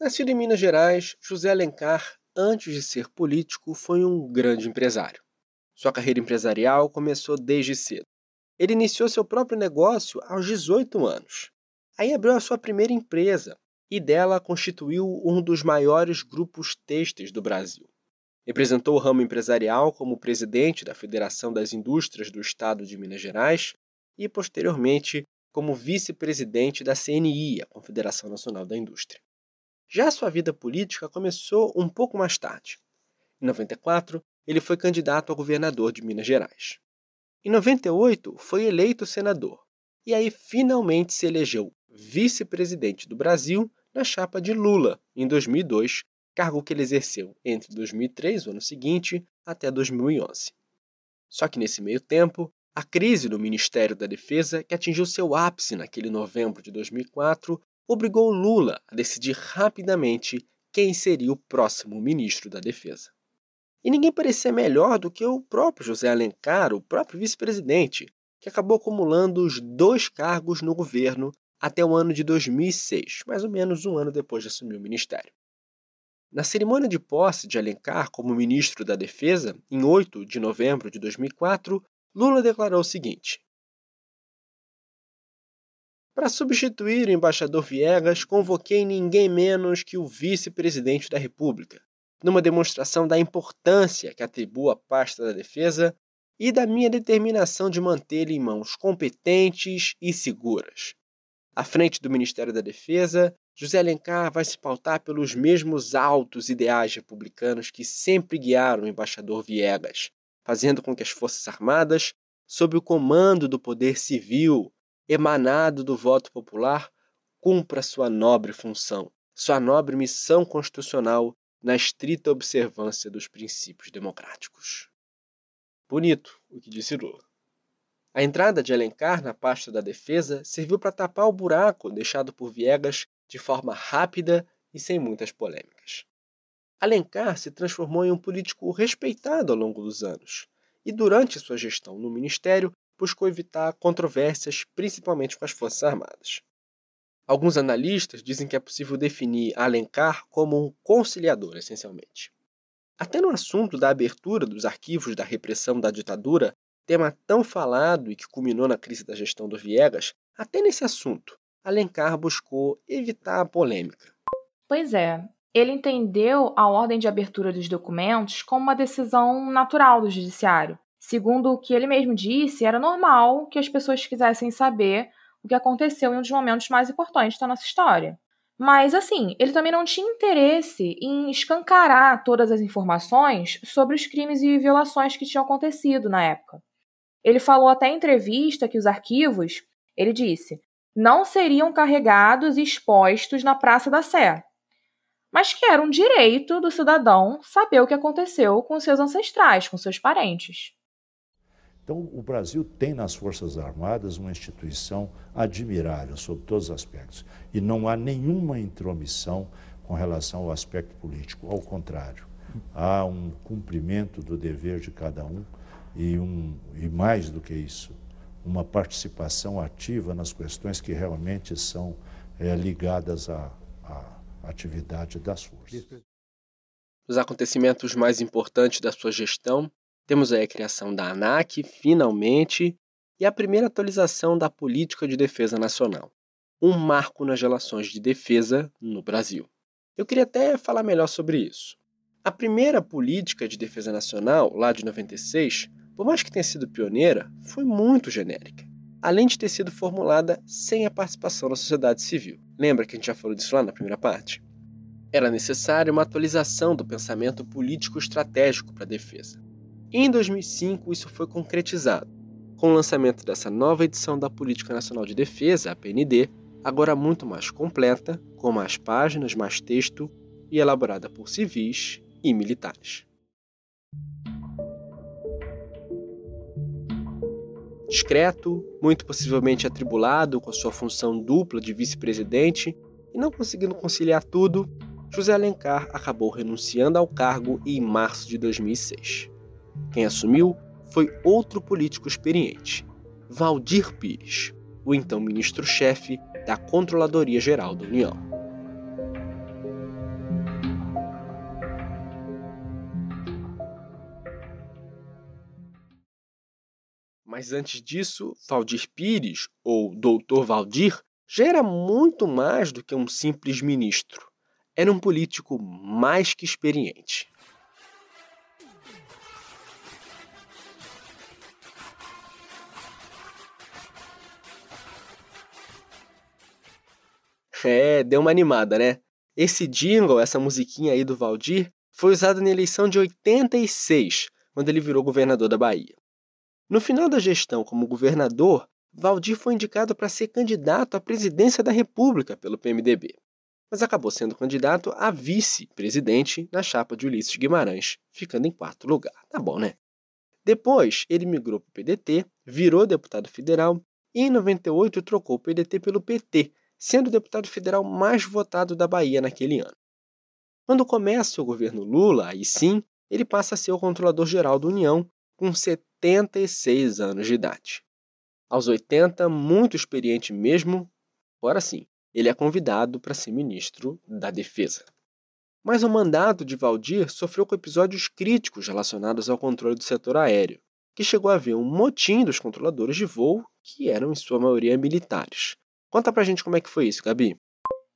[SPEAKER 2] Nascido em Minas Gerais, José Alencar, antes de ser político, foi um grande empresário. Sua carreira empresarial começou desde cedo. Ele iniciou seu próprio negócio aos 18 anos. Aí abriu a sua primeira empresa e dela constituiu um dos maiores grupos têxteis do Brasil. Representou o ramo empresarial como presidente da Federação das Indústrias do Estado de Minas Gerais e, posteriormente, como vice-presidente da CNI, a Confederação Nacional da Indústria. Já sua vida política começou um pouco mais tarde. Em 94, ele foi candidato a governador de Minas Gerais. Em 98, foi eleito senador e aí finalmente se elegeu vice-presidente do Brasil na chapa de Lula em 2002, cargo que ele exerceu entre 2003, o ano seguinte, até 2011. Só que nesse meio tempo, a crise no Ministério da Defesa, que atingiu seu ápice naquele novembro de 2004, obrigou Lula a decidir rapidamente quem seria o próximo ministro da Defesa. E ninguém parecia melhor do que o próprio José Alencar, o próprio vice-presidente, que acabou acumulando os dois cargos no governo até o ano de 2006, mais ou menos um ano depois de assumir o ministério. Na cerimônia de posse de Alencar como ministro da Defesa, em 8 de novembro de 2004, Lula declarou o seguinte: para substituir o embaixador Viegas, convoquei ninguém menos que o vice-presidente da República, numa demonstração da importância que atribuo à pasta da defesa e da minha determinação de mantê-lo em mãos competentes e seguras. À frente do Ministério da Defesa, José Alencar vai se pautar pelos mesmos altos ideais republicanos que sempre guiaram o embaixador Viegas, fazendo com que as Forças Armadas, sob o comando do poder civil, emanado do voto popular, cumpra sua nobre função, sua nobre missão constitucional na estrita observância dos princípios democráticos. Bonito o que disse Lula. A entrada de Alencar na pasta da defesa serviu para tapar o buraco deixado por Viegas de forma rápida e sem muitas polêmicas. Alencar se transformou em um político respeitado ao longo dos anos, e durante sua gestão no ministério buscou evitar controvérsias, principalmente com as Forças Armadas. Alguns analistas dizem que é possível definir Alencar como um conciliador, essencialmente. Até no assunto da abertura dos arquivos da repressão da ditadura, tema tão falado e que culminou na crise da gestão do Viegas, até nesse assunto, Alencar buscou evitar a polêmica.
[SPEAKER 1] Pois é, ele entendeu a ordem de abertura dos documentos como uma decisão natural do judiciário, Segundo o que ele mesmo disse, era normal que as pessoas quisessem saber o que aconteceu em um dos momentos mais importantes da nossa história. Mas, assim, ele também não tinha interesse em escancarar todas as informações sobre os crimes e violações que tinham acontecido na época. Ele falou até em entrevista que os arquivos, ele disse, não seriam carregados e expostos na Praça da Sé, mas que era um direito do cidadão saber o que aconteceu com seus ancestrais, com seus parentes.
[SPEAKER 19] Então, o Brasil tem nas Forças Armadas uma instituição admirável sob todos os aspectos. E não há nenhuma intromissão com relação ao aspecto político. Ao contrário, há um cumprimento do dever de cada um e, um, e mais do que isso, uma participação ativa nas questões que realmente são é, ligadas à, à atividade das forças.
[SPEAKER 2] Os acontecimentos mais importantes da sua gestão temos aí a criação da ANAC, finalmente, e a primeira atualização da Política de Defesa Nacional, um marco nas relações de defesa no Brasil. Eu queria até falar melhor sobre isso. A primeira política de defesa nacional, lá de 96, por mais que tenha sido pioneira, foi muito genérica, além de ter sido formulada sem a participação da sociedade civil. Lembra que a gente já falou disso lá na primeira parte? Era necessária uma atualização do pensamento político estratégico para a defesa. Em 2005, isso foi concretizado, com o lançamento dessa nova edição da Política Nacional de Defesa, a PND, agora muito mais completa, com mais páginas, mais texto e elaborada por civis e militares. Discreto, muito possivelmente atribulado com a sua função dupla de vice-presidente e não conseguindo conciliar tudo, José Alencar acabou renunciando ao cargo em março de 2006. Quem assumiu foi outro político experiente, Valdir Pires, o então ministro-chefe da Controladoria Geral da União. Mas antes disso, Valdir Pires, ou Doutor Valdir, já era muito mais do que um simples ministro. Era um político mais que experiente. É, deu uma animada, né? Esse jingle, essa musiquinha aí do Valdir, foi usado na eleição de 86, quando ele virou governador da Bahia. No final da gestão como governador, Valdir foi indicado para ser candidato à presidência da República pelo PMDB, mas acabou sendo candidato a vice-presidente na chapa de Ulisses Guimarães, ficando em quarto lugar. Tá bom, né? Depois, ele migrou para o PDT, virou deputado federal e em 98 trocou o PDT pelo PT, sendo o deputado federal mais votado da Bahia naquele ano. Quando começa o governo Lula, aí sim, ele passa a ser o controlador geral da União, com 76 anos de idade. Aos 80, muito experiente mesmo, agora sim, ele é convidado para ser ministro da Defesa. Mas o mandato de Valdir sofreu com episódios críticos relacionados ao controle do setor aéreo, que chegou a haver um motim dos controladores de voo, que eram em sua maioria militares, Conta pra gente como é que foi isso, Gabi.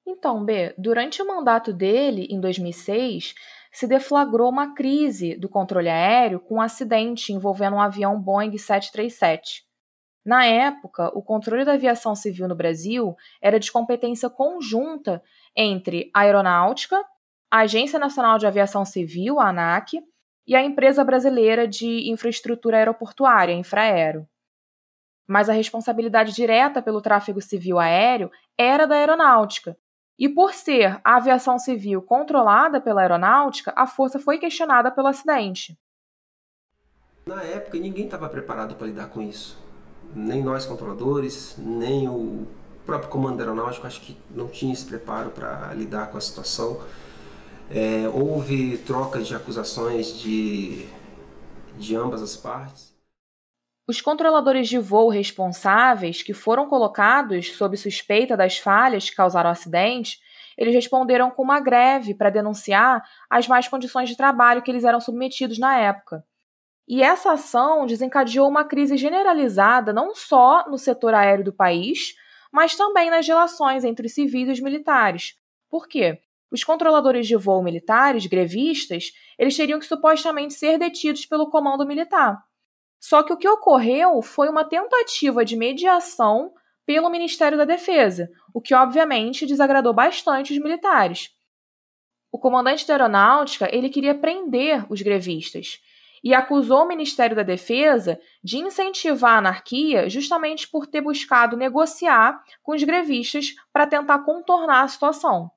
[SPEAKER 1] Então, B, durante o mandato dele, em 2006, se deflagrou uma crise do controle aéreo com um acidente envolvendo um avião Boeing 737. Na época, o controle da aviação civil no Brasil era de competência conjunta entre a Aeronáutica, a Agência Nacional de Aviação Civil, a ANAC, e a Empresa Brasileira de Infraestrutura Aeroportuária, Infraero mas a responsabilidade direta pelo tráfego civil aéreo era da aeronáutica. E por ser a aviação civil controlada pela aeronáutica, a força foi questionada pelo acidente.
[SPEAKER 20] Na época, ninguém estava preparado para lidar com isso. Nem nós controladores, nem o próprio comando aeronáutico, acho que não tinha esse preparo para lidar com a situação. É, houve troca de acusações de, de ambas as partes.
[SPEAKER 1] Os controladores de voo responsáveis, que foram colocados sob suspeita das falhas que causaram o acidente, eles responderam com uma greve para denunciar as más condições de trabalho que eles eram submetidos na época. E essa ação desencadeou uma crise generalizada não só no setor aéreo do país, mas também nas relações entre os civis e os militares. Por quê? Os controladores de voo militares, grevistas, eles teriam que supostamente ser detidos pelo comando militar. Só que o que ocorreu foi uma tentativa de mediação pelo Ministério da Defesa, o que obviamente desagradou bastante os militares. O comandante da aeronáutica ele queria prender os grevistas e acusou o Ministério da Defesa de incentivar a anarquia justamente por ter buscado negociar com os grevistas para tentar contornar a situação.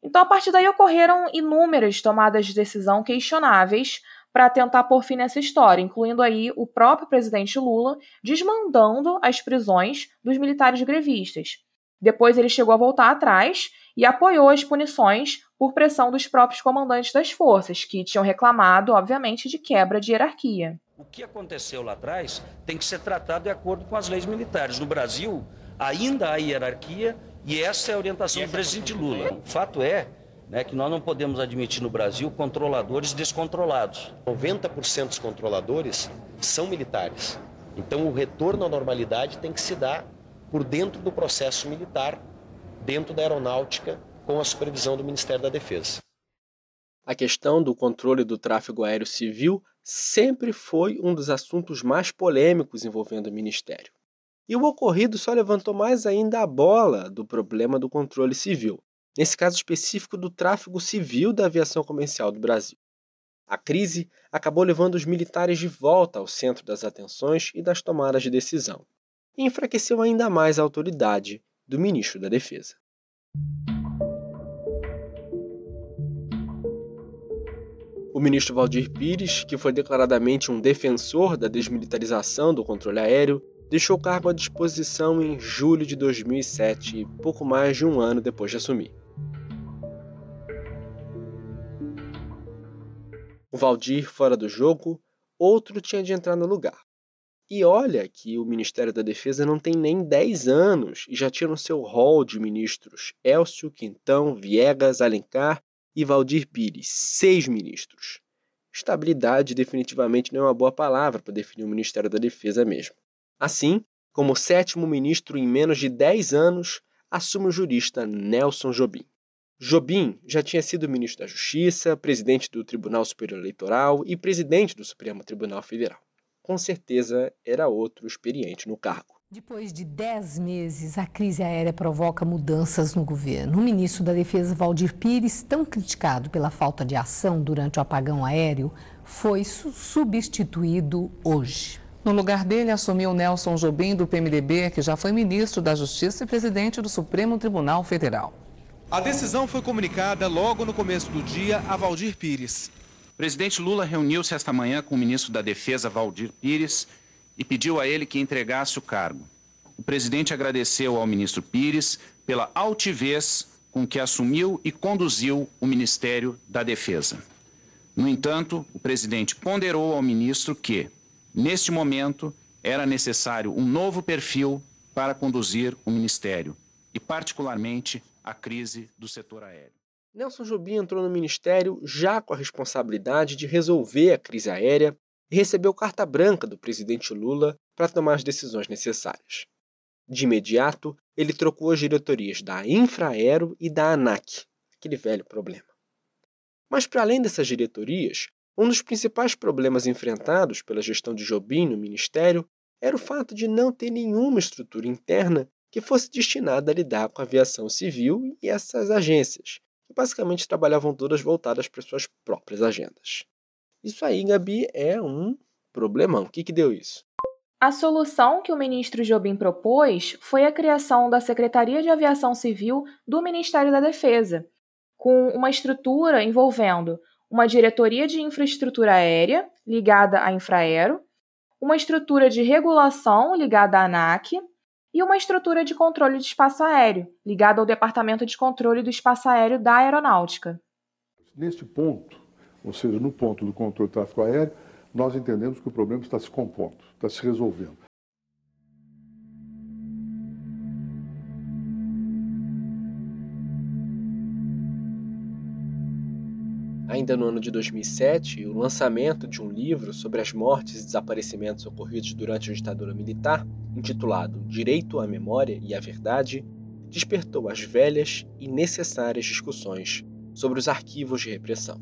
[SPEAKER 1] Então, a partir daí ocorreram inúmeras tomadas de decisão questionáveis para tentar pôr fim nessa história, incluindo aí o próprio presidente Lula desmandando as prisões dos militares grevistas. Depois ele chegou a voltar atrás e apoiou as punições por pressão dos próprios comandantes das forças, que tinham reclamado, obviamente, de quebra de hierarquia.
[SPEAKER 21] O que aconteceu lá atrás tem que ser tratado de acordo com as leis militares. No Brasil, ainda há hierarquia e essa é a orientação do presidente Lula. O fato é né, que nós não podemos admitir no Brasil controladores descontrolados.
[SPEAKER 22] 90% dos controladores são militares. Então o retorno à normalidade tem que se dar por dentro do processo militar, dentro da aeronáutica, com a supervisão do Ministério da Defesa.
[SPEAKER 2] A questão do controle do tráfego aéreo civil sempre foi um dos assuntos mais polêmicos envolvendo o Ministério. E o ocorrido só levantou mais ainda a bola do problema do controle civil, nesse caso específico do tráfego civil da aviação comercial do Brasil. A crise acabou levando os militares de volta ao centro das atenções e das tomadas de decisão, e enfraqueceu ainda mais a autoridade do ministro da Defesa. O ministro Valdir Pires, que foi declaradamente um defensor da desmilitarização do controle aéreo, deixou o cargo à disposição em julho de 2007, pouco mais de um ano depois de assumir. O Valdir fora do jogo, outro tinha de entrar no lugar. E olha que o Ministério da Defesa não tem nem 10 anos e já tinha no seu rol de ministros Elcio, Quintão, Viegas, Alencar e Valdir Pires, seis ministros. Estabilidade definitivamente não é uma boa palavra para definir o Ministério da Defesa mesmo. Assim, como sétimo ministro em menos de 10 anos, assume o jurista Nelson Jobim. Jobim já tinha sido ministro da Justiça, presidente do Tribunal Superior Eleitoral e presidente do Supremo Tribunal Federal com certeza era outro experiente no cargo.
[SPEAKER 23] Depois de dez meses, a crise aérea provoca mudanças no governo. O ministro da Defesa, Valdir Pires, tão criticado pela falta de ação durante o apagão aéreo, foi substituído hoje.
[SPEAKER 24] No lugar dele, assumiu Nelson Jobim, do PMDB, que já foi ministro da Justiça e presidente do Supremo Tribunal Federal.
[SPEAKER 25] A decisão foi comunicada logo no começo do dia a Valdir Pires.
[SPEAKER 26] O presidente Lula reuniu-se esta manhã com o ministro da Defesa, Valdir Pires, e pediu a ele que entregasse o cargo. O presidente agradeceu ao ministro Pires pela altivez com que assumiu e conduziu o Ministério da Defesa. No entanto, o presidente ponderou ao ministro que, neste momento, era necessário um novo perfil para conduzir o ministério e, particularmente, a crise do setor aéreo.
[SPEAKER 2] Nelson Jobim entrou no ministério já com a responsabilidade de resolver a crise aérea e recebeu carta branca do presidente Lula para tomar as decisões necessárias. De imediato, ele trocou as diretorias da Infraero e da ANAC, aquele velho problema. Mas, para além dessas diretorias, um dos principais problemas enfrentados pela gestão de Jobim no ministério era o fato de não ter nenhuma estrutura interna que fosse destinada a lidar com a aviação civil e essas agências, que basicamente trabalhavam todas voltadas para suas próprias agendas. Isso aí, Gabi, é um problemão. O que, que deu isso?
[SPEAKER 1] A solução que o ministro Jobim propôs foi a criação da Secretaria de Aviação Civil do Ministério da Defesa, com uma estrutura envolvendo uma diretoria de infraestrutura aérea, ligada à Infraero, uma estrutura de regulação ligada à ANAC e uma estrutura de controle de espaço aéreo, ligada ao Departamento de Controle do Espaço Aéreo da Aeronáutica.
[SPEAKER 27] Neste ponto, ou seja, no ponto do controle do tráfego aéreo, nós entendemos que o problema está se compondo, está se resolvendo.
[SPEAKER 2] Ainda no ano de 2007, o lançamento de um livro sobre as mortes e desaparecimentos ocorridos durante a ditadura militar, intitulado Direito à Memória e à Verdade, despertou as velhas e necessárias discussões sobre os arquivos de repressão.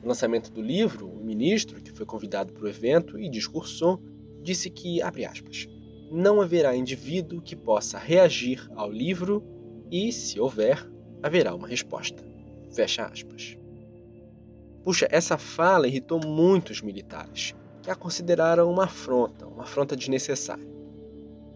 [SPEAKER 2] No lançamento do livro, o ministro, que foi convidado para o evento e discursou, disse que, aspas, não haverá indivíduo que possa reagir ao livro e, se houver, haverá uma resposta. Fecha aspas. Puxa, essa fala irritou muitos militares, que a consideraram uma afronta, uma afronta desnecessária.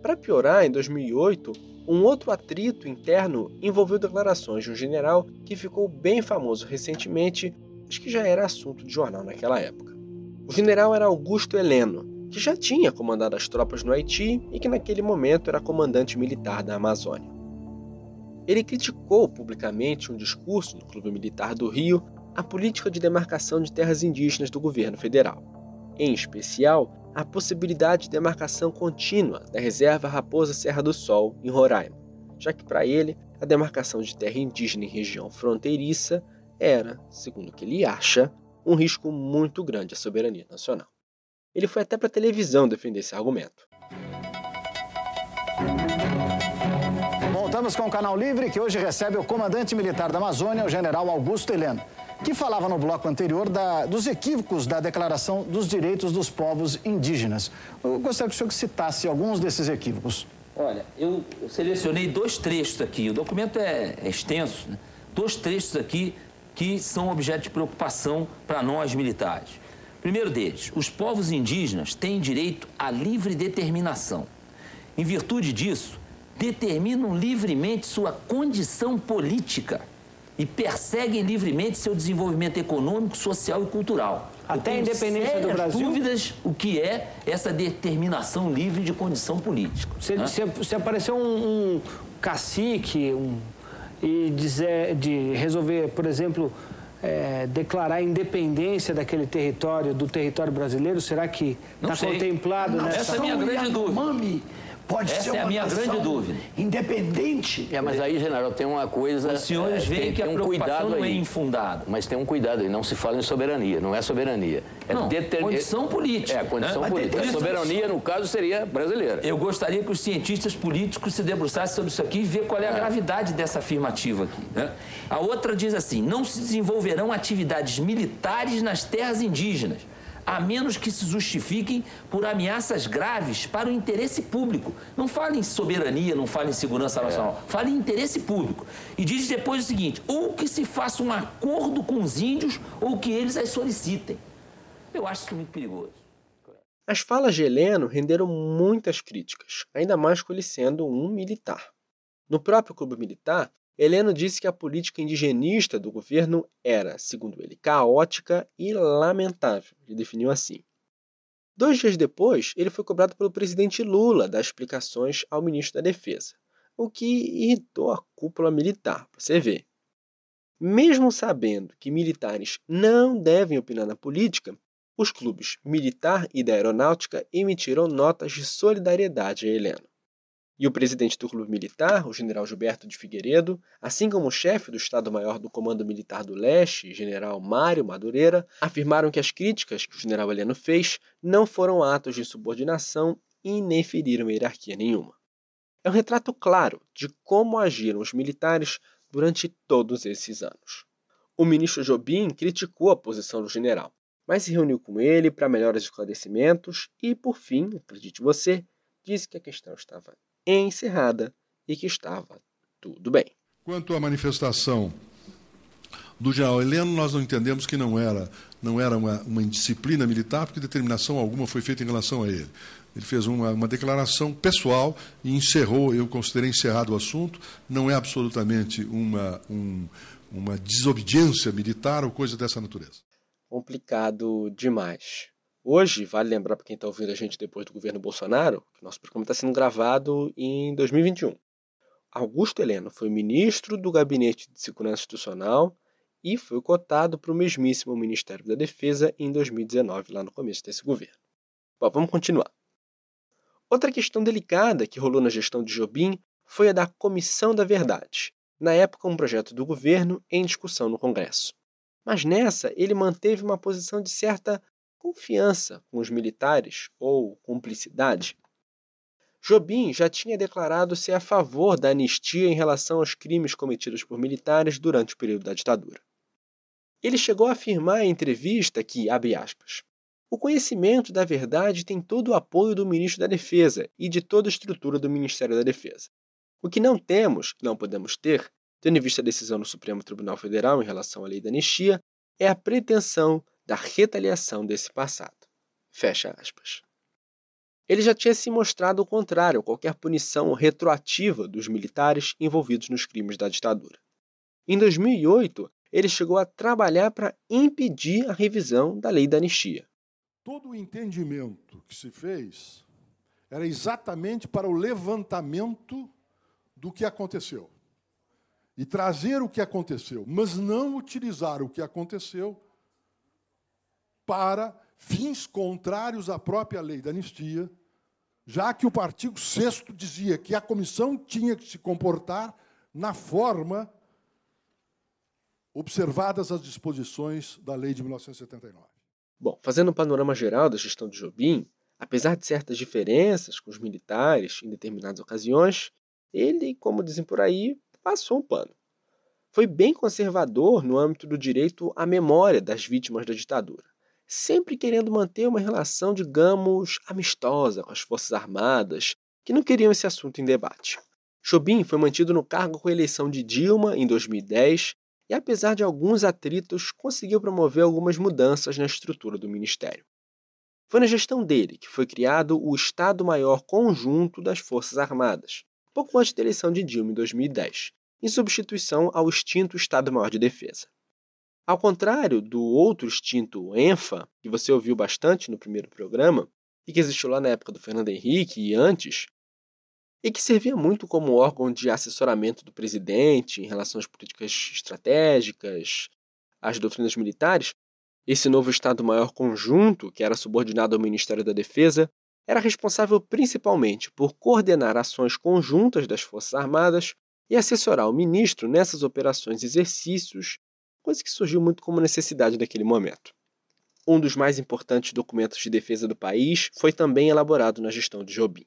[SPEAKER 2] Para piorar, em 2008, um outro atrito interno envolveu declarações de um general que ficou bem famoso recentemente, mas que já era assunto de jornal naquela época. O general era Augusto Heleno, que já tinha comandado as tropas no Haiti e que naquele momento era comandante militar da Amazônia. Ele criticou publicamente um discurso no Clube Militar do Rio a política de demarcação de terras indígenas do governo federal, em especial a possibilidade de demarcação contínua da reserva Raposa Serra do Sol, em Roraima, já que para ele a demarcação de terra indígena em região fronteiriça era, segundo o que ele acha, um risco muito grande à soberania nacional. Ele foi até para a televisão defender esse argumento.
[SPEAKER 28] Voltamos com o Canal Livre, que hoje recebe o comandante militar da Amazônia, o general Augusto Heleno que falava no bloco anterior da, dos equívocos da Declaração dos Direitos dos Povos Indígenas. Eu gostaria que o senhor citasse alguns desses equívocos.
[SPEAKER 29] Olha, eu selecionei dois trechos aqui, o documento é, é extenso, né? dois trechos aqui que são objeto de preocupação para nós militares. Primeiro deles, os povos indígenas têm direito à livre determinação. Em virtude disso, determinam livremente sua condição política e perseguem livremente seu desenvolvimento econômico, social e cultural.
[SPEAKER 28] Até a independência do Brasil?
[SPEAKER 29] dúvidas o que é essa determinação livre de condição política.
[SPEAKER 28] Se, né? se, se aparecer um, um cacique um, e dizer, de resolver, por exemplo,
[SPEAKER 30] é, declarar a independência daquele território, do território brasileiro? Será que está contemplado
[SPEAKER 29] não,
[SPEAKER 30] nessa...
[SPEAKER 29] Essa é a minha grande dúvida.
[SPEAKER 31] Pode
[SPEAKER 29] Essa
[SPEAKER 31] ser
[SPEAKER 29] é a minha grande dúvida.
[SPEAKER 31] Independente.
[SPEAKER 22] É, mas aí, general, tem uma coisa.
[SPEAKER 29] Os senhores
[SPEAKER 22] é,
[SPEAKER 29] veem
[SPEAKER 22] tem,
[SPEAKER 29] que a
[SPEAKER 22] tem um
[SPEAKER 29] preocupação
[SPEAKER 22] cuidado
[SPEAKER 29] não é
[SPEAKER 22] aí.
[SPEAKER 29] infundada.
[SPEAKER 22] Mas tem um cuidado aí, não se fala em soberania, não é soberania. É
[SPEAKER 29] Não, condição política.
[SPEAKER 22] É, condição
[SPEAKER 29] né?
[SPEAKER 22] política. A soberania, no caso, seria brasileira.
[SPEAKER 29] Eu gostaria que os cientistas políticos se debruçassem sobre isso aqui e ver qual é a gravidade dessa afirmativa aqui. né? A outra diz assim: não se desenvolverão atividades militares nas terras indígenas, a menos que se justifiquem por ameaças graves para o interesse público. Não fale em soberania, não fale em segurança nacional, fale em interesse público. E diz depois o seguinte: ou que se faça um acordo com os índios, ou que eles as solicitem. Eu acho isso muito perigoso.
[SPEAKER 2] As falas de Heleno renderam muitas críticas, ainda mais com ele sendo um militar. No próprio clube militar, Heleno disse que a política indigenista do governo era, segundo ele, caótica e lamentável. Ele definiu assim. Dois dias depois, ele foi cobrado pelo presidente Lula dar explicações ao ministro da Defesa, o que irritou a cúpula militar, para você ver. Mesmo sabendo que militares não devem opinar na política, os clubes militar e da aeronáutica emitiram notas de solidariedade a Heleno. E o presidente do clube militar, o general Gilberto de Figueiredo, assim como o chefe do Estado-Maior do Comando Militar do Leste, general Mário Madureira, afirmaram que as críticas que o general Heleno fez não foram atos de insubordinação e nem feriram hierarquia nenhuma. É um retrato claro de como agiram os militares durante todos esses anos. O ministro Jobim criticou a posição do general, mas se reuniu com ele para melhores esclarecimentos e, por fim, acredite você, disse que a questão estava encerrada e que estava tudo bem.
[SPEAKER 27] Quanto à manifestação do general Heleno, nós não entendemos que não era, não era uma, uma indisciplina militar, porque determinação alguma foi feita em relação a ele. Ele fez uma, uma declaração pessoal e encerrou, eu considerei encerrado o assunto, não é absolutamente uma, um, uma desobediência militar ou coisa dessa natureza.
[SPEAKER 2] Complicado demais. Hoje, vale lembrar para quem está ouvindo a gente depois do governo Bolsonaro, que nosso programa está sendo gravado em 2021. Augusto Heleno foi ministro do Gabinete de Segurança Institucional e foi cotado para o mesmíssimo Ministério da Defesa em 2019, lá no começo desse governo. Bom, vamos continuar. Outra questão delicada que rolou na gestão de Jobim foi a da Comissão da Verdade, na época um projeto do governo em discussão no Congresso. Mas nessa, ele manteve uma posição de certa confiança com os militares ou cumplicidade. Jobim já tinha declarado ser a favor da anistia em relação aos crimes cometidos por militares durante o período da ditadura. Ele chegou a afirmar em entrevista que, abre aspas, o conhecimento da verdade tem todo o apoio do ministro da Defesa e de toda a estrutura do Ministério da Defesa. O que não temos, não podemos ter, tendo em vista a decisão do Supremo Tribunal Federal em relação à lei da anistia, é a pretensão da retaliação desse passado. Fecha aspas. Ele já tinha se mostrado o contrário a qualquer punição retroativa dos militares envolvidos nos crimes da ditadura. Em 2008, ele chegou a trabalhar para impedir a revisão da lei da anistia.
[SPEAKER 27] Todo o entendimento que se fez era exatamente para o levantamento do que aconteceu. E trazer o que aconteceu, mas não utilizar o que aconteceu para fins contrários à própria lei da anistia, já que o artigo 6 dizia que a comissão tinha que se comportar na forma observadas as disposições da lei de 1979.
[SPEAKER 2] Bom, fazendo um panorama geral da gestão de Jobim, apesar de certas diferenças com os militares em determinadas ocasiões, ele, como dizem por aí, passou um pano. Foi bem conservador no âmbito do direito à memória das vítimas da ditadura, sempre querendo manter uma relação, digamos, amistosa com as Forças Armadas, que não queriam esse assunto em debate. Jobim foi mantido no cargo com a eleição de Dilma em 2010 e, apesar de alguns atritos, conseguiu promover algumas mudanças na estrutura do ministério. Foi na gestão dele que foi criado o Estado-Maior Conjunto das Forças Armadas, pouco antes da eleição de Dilma em 2010, em substituição ao extinto Estado-Maior de Defesa. Ao contrário do outro extinto ENFA, que você ouviu bastante no primeiro programa, e que existiu lá na época do Fernando Henrique e antes, e que servia muito como órgão de assessoramento do presidente em relação às políticas estratégicas, às doutrinas militares, esse novo Estado-Maior Conjunto, que era subordinado ao Ministério da Defesa, era responsável principalmente por coordenar ações conjuntas das Forças Armadas e assessorar o ministro nessas operações e exercícios, coisa que surgiu muito como necessidade naquele momento. Um dos mais importantes documentos de defesa do país foi também elaborado na gestão de Jobim.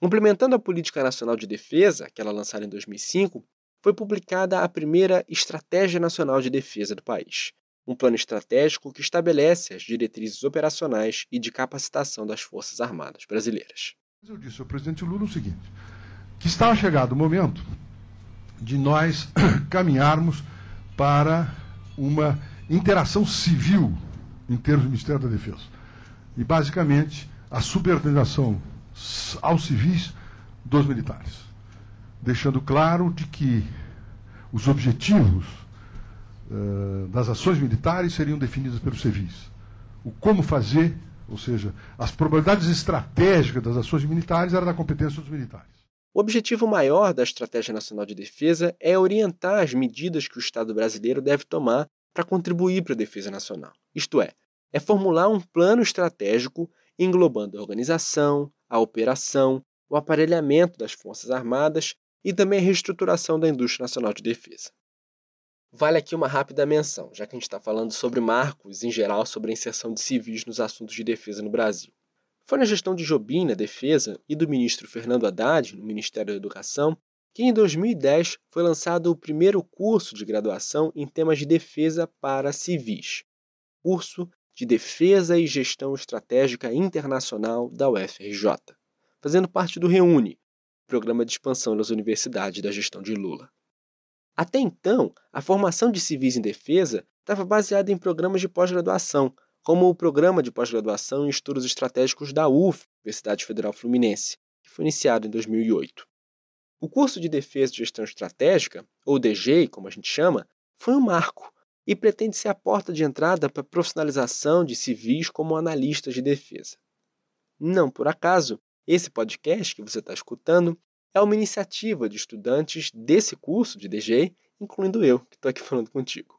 [SPEAKER 2] Complementando a Política Nacional de Defesa, aquela lançada em 2005, foi publicada a primeira Estratégia Nacional de Defesa do país, um plano estratégico que estabelece as diretrizes operacionais e de capacitação das Forças Armadas brasileiras.
[SPEAKER 27] Eu disse ao presidente Lula o seguinte: que estava chegado o momento de nós caminharmos para uma interação civil em termos do Ministério da Defesa. E, basicamente, a subordinação aos civis dos militares. Deixando claro de que os objetivos uh, das ações militares seriam definidos pelos civis. O como fazer, ou seja, as probabilidades estratégicas das ações militares eram da competência dos militares.
[SPEAKER 2] O objetivo maior da Estratégia Nacional de Defesa é orientar as medidas que o Estado brasileiro deve tomar para contribuir para a defesa nacional. Isto é, é formular um plano estratégico englobando a organização, a operação, o aparelhamento das Forças Armadas e também a reestruturação da indústria nacional de defesa. Vale aqui uma rápida menção, já que a gente está falando sobre marcos em geral sobre a inserção de civis nos assuntos de defesa no Brasil. Foi na gestão de Jobim na Defesa e do ministro Fernando Haddad, no Ministério da Educação, que em 2010 foi lançado o primeiro curso de graduação em temas de defesa para civis, curso de Defesa e Gestão Estratégica Internacional da UFRJ, fazendo parte do REUNE, Programa de Expansão das Universidades da Gestão de Lula. Até então, a formação de civis em defesa estava baseada em programas de pós-graduação, como o Programa de Pós-Graduação em Estudos Estratégicos da UF, Universidade Federal Fluminense, que foi iniciado em 2008. O curso de Defesa e Gestão Estratégica, ou DG, como a gente chama, foi um marco e pretende ser a porta de entrada para a profissionalização de civis como analistas de defesa. Não por acaso, esse podcast que você está escutando é uma iniciativa de estudantes desse curso de DG, incluindo eu, que estou aqui falando contigo.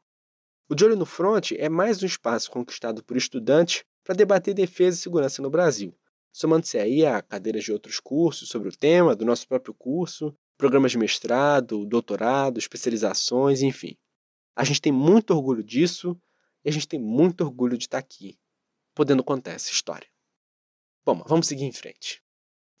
[SPEAKER 2] O De Olho no Front é mais um espaço conquistado por estudantes para debater defesa e segurança no Brasil, somando-se aí a cadeiras de outros cursos sobre o tema, do nosso próprio curso, programas de mestrado, doutorado, especializações, enfim. A gente tem muito orgulho disso e a gente tem muito orgulho de estar aqui, podendo contar essa história. Bom, vamos seguir em frente.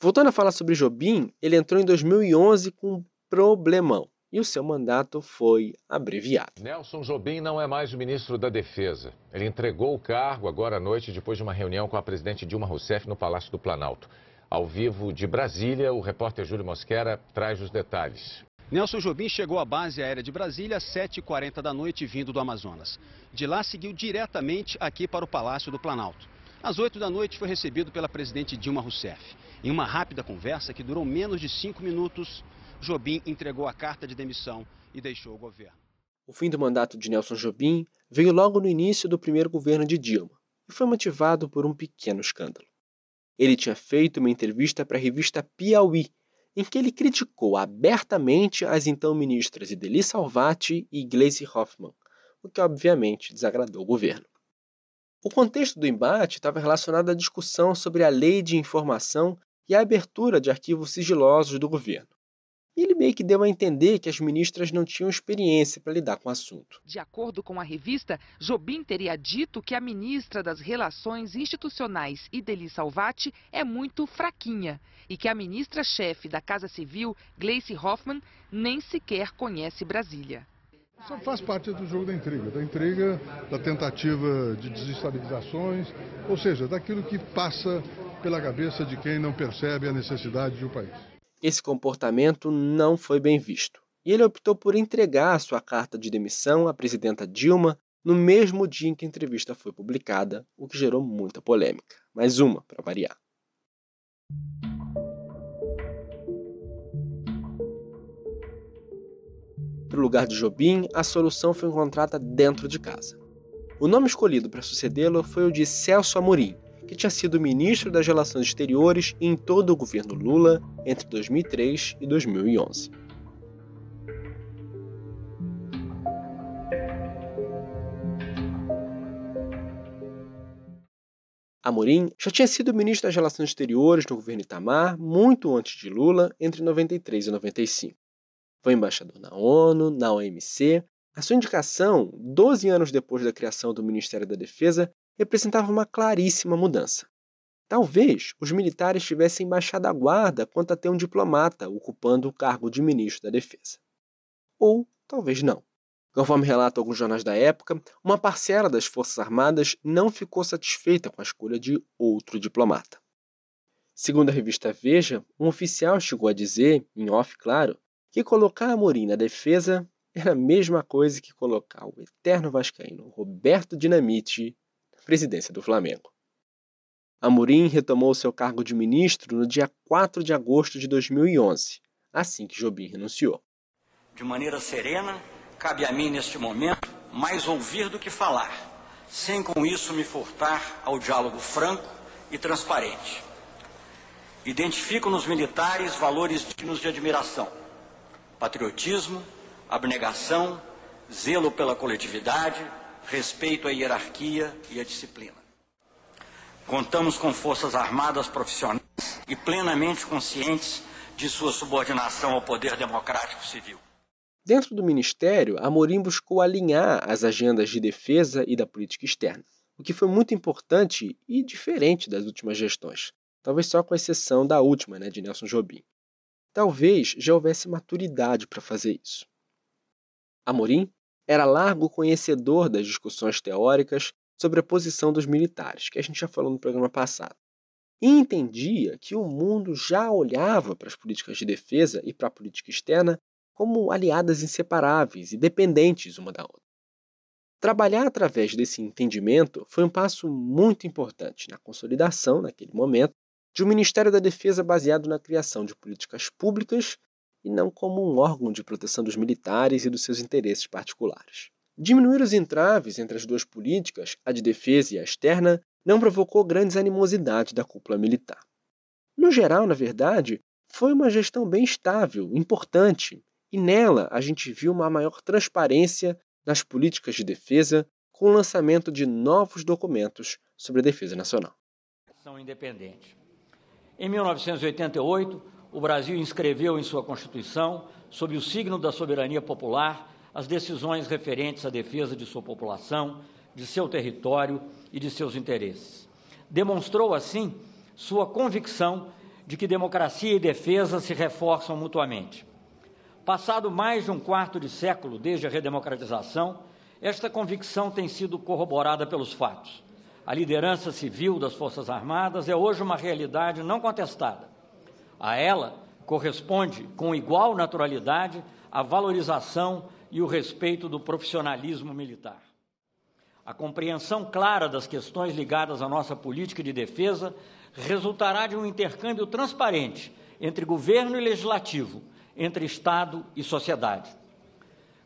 [SPEAKER 2] Voltando a falar sobre Jobim, ele entrou em 2011 com um problemão e o seu mandato foi abreviado.
[SPEAKER 31] Nelson Jobim não é mais o ministro da Defesa. Ele entregou o cargo agora à noite depois de uma reunião com a presidente Dilma Rousseff no Palácio do Planalto. Ao vivo de Brasília, o repórter Júlio Mosquera traz os detalhes.
[SPEAKER 32] Nelson Jobim chegou à base aérea de Brasília às 7h40 da noite, vindo do Amazonas. De lá, seguiu diretamente aqui para o Palácio do Planalto. Às 8 da noite, foi recebido pela presidente Dilma Rousseff. Em uma rápida conversa que durou menos de cinco minutos, Jobim entregou a carta de demissão e deixou o governo.
[SPEAKER 2] O fim do mandato de Nelson Jobim veio logo no início do primeiro governo de Dilma e foi motivado por um pequeno escândalo. Ele tinha feito uma entrevista para a revista Piauí, em que ele criticou abertamente as então ministras Ideli Salvati e Gleisi Hoffmann, o que obviamente desagradou o governo. O contexto do embate estava relacionado à discussão sobre a lei de informação e a abertura de arquivos sigilosos do governo. E ele meio que deu a entender que as ministras não tinham experiência para lidar com o assunto.
[SPEAKER 33] De acordo com a revista, Jobim teria dito que a ministra das Relações Institucionais, Ideli Salvati, é muito fraquinha e que a ministra-chefe da Casa Civil, Gleice Hoffmann, nem sequer conhece Brasília.
[SPEAKER 27] Isso faz parte do jogo da intriga, da intriga, da tentativa de desestabilizações, ou seja, daquilo que passa pela cabeça de quem não percebe a necessidade de um país.
[SPEAKER 2] Esse comportamento não foi bem visto, e ele optou por entregar sua carta de demissão à presidenta Dilma no mesmo dia em que a entrevista foi publicada, o que gerou muita polêmica. Mais uma, para variar. Para o lugar de Jobim, a solução foi encontrada dentro de casa. O nome escolhido para sucedê-lo foi o de Celso Amorim, que tinha sido ministro das Relações Exteriores em todo o governo Lula entre 2003 e 2011. Amorim já tinha sido ministro das Relações Exteriores no governo Itamar muito antes de Lula, entre 93 e 95. Foi embaixador na ONU, na OMC. A sua indicação, 12 anos depois da criação do Ministério da Defesa, representava uma claríssima mudança. Talvez os militares tivessem baixado a guarda quanto a ter um diplomata ocupando o cargo de ministro da Defesa. Ou talvez não. Conforme relatam alguns jornais da época, uma parcela das Forças Armadas não ficou satisfeita com a escolha de outro diplomata. Segundo a revista Veja, um oficial chegou a dizer, em off claro, que colocar Amorim na defesa era a mesma coisa que colocar o eterno vascaíno Roberto Dinamite na presidência do Flamengo. Amorim retomou seu cargo de ministro no dia 4 de agosto de 2011, assim que Jobim renunciou.
[SPEAKER 34] De maneira serena, Cabe a mim, neste momento, mais ouvir do que falar, sem com isso me furtar ao diálogo franco e transparente. Identifico nos militares valores dignos de admiração: patriotismo, abnegação, zelo pela coletividade, respeito à hierarquia e à disciplina. Contamos com forças armadas profissionais e plenamente conscientes de sua subordinação ao poder democrático civil.
[SPEAKER 2] Dentro do ministério, Amorim buscou alinhar as agendas de defesa e da política externa, o que foi muito importante e diferente das últimas gestões, talvez só com exceção da última, né, de Nelson Jobim. Talvez já houvesse maturidade para fazer isso. Amorim era largo conhecedor das discussões teóricas sobre a posição dos militares, que a gente já falou no programa passado, e entendia que o mundo já olhava para as políticas de defesa e para a política externa como aliadas inseparáveis e dependentes uma da outra. Trabalhar através desse entendimento foi um passo muito importante na consolidação, naquele momento, de um Ministério da Defesa baseado na criação de políticas públicas e não como um órgão de proteção dos militares e dos seus interesses particulares. Diminuir os entraves entre as duas políticas, a de defesa e a externa, não provocou grandes animosidades da cúpula militar. No geral, na verdade, foi uma gestão bem estável, importante e nela a gente viu uma maior transparência nas políticas de defesa com o lançamento de novos documentos sobre a defesa nacional.
[SPEAKER 34] Independente. Em 1988, o Brasil inscreveu em sua Constituição, sob o signo da soberania popular, as decisões referentes à defesa de sua população, de seu território e de seus interesses. Demonstrou, assim, sua convicção de que democracia e defesa se reforçam mutuamente. Passado mais de um quarto de século desde a redemocratização, esta convicção tem sido corroborada pelos fatos. A liderança civil das Forças Armadas é hoje uma realidade não contestada. A ela corresponde, com igual naturalidade, a valorização e o respeito do profissionalismo militar. A compreensão clara das questões ligadas à nossa política de defesa resultará de um intercâmbio transparente entre governo e legislativo entre Estado e sociedade.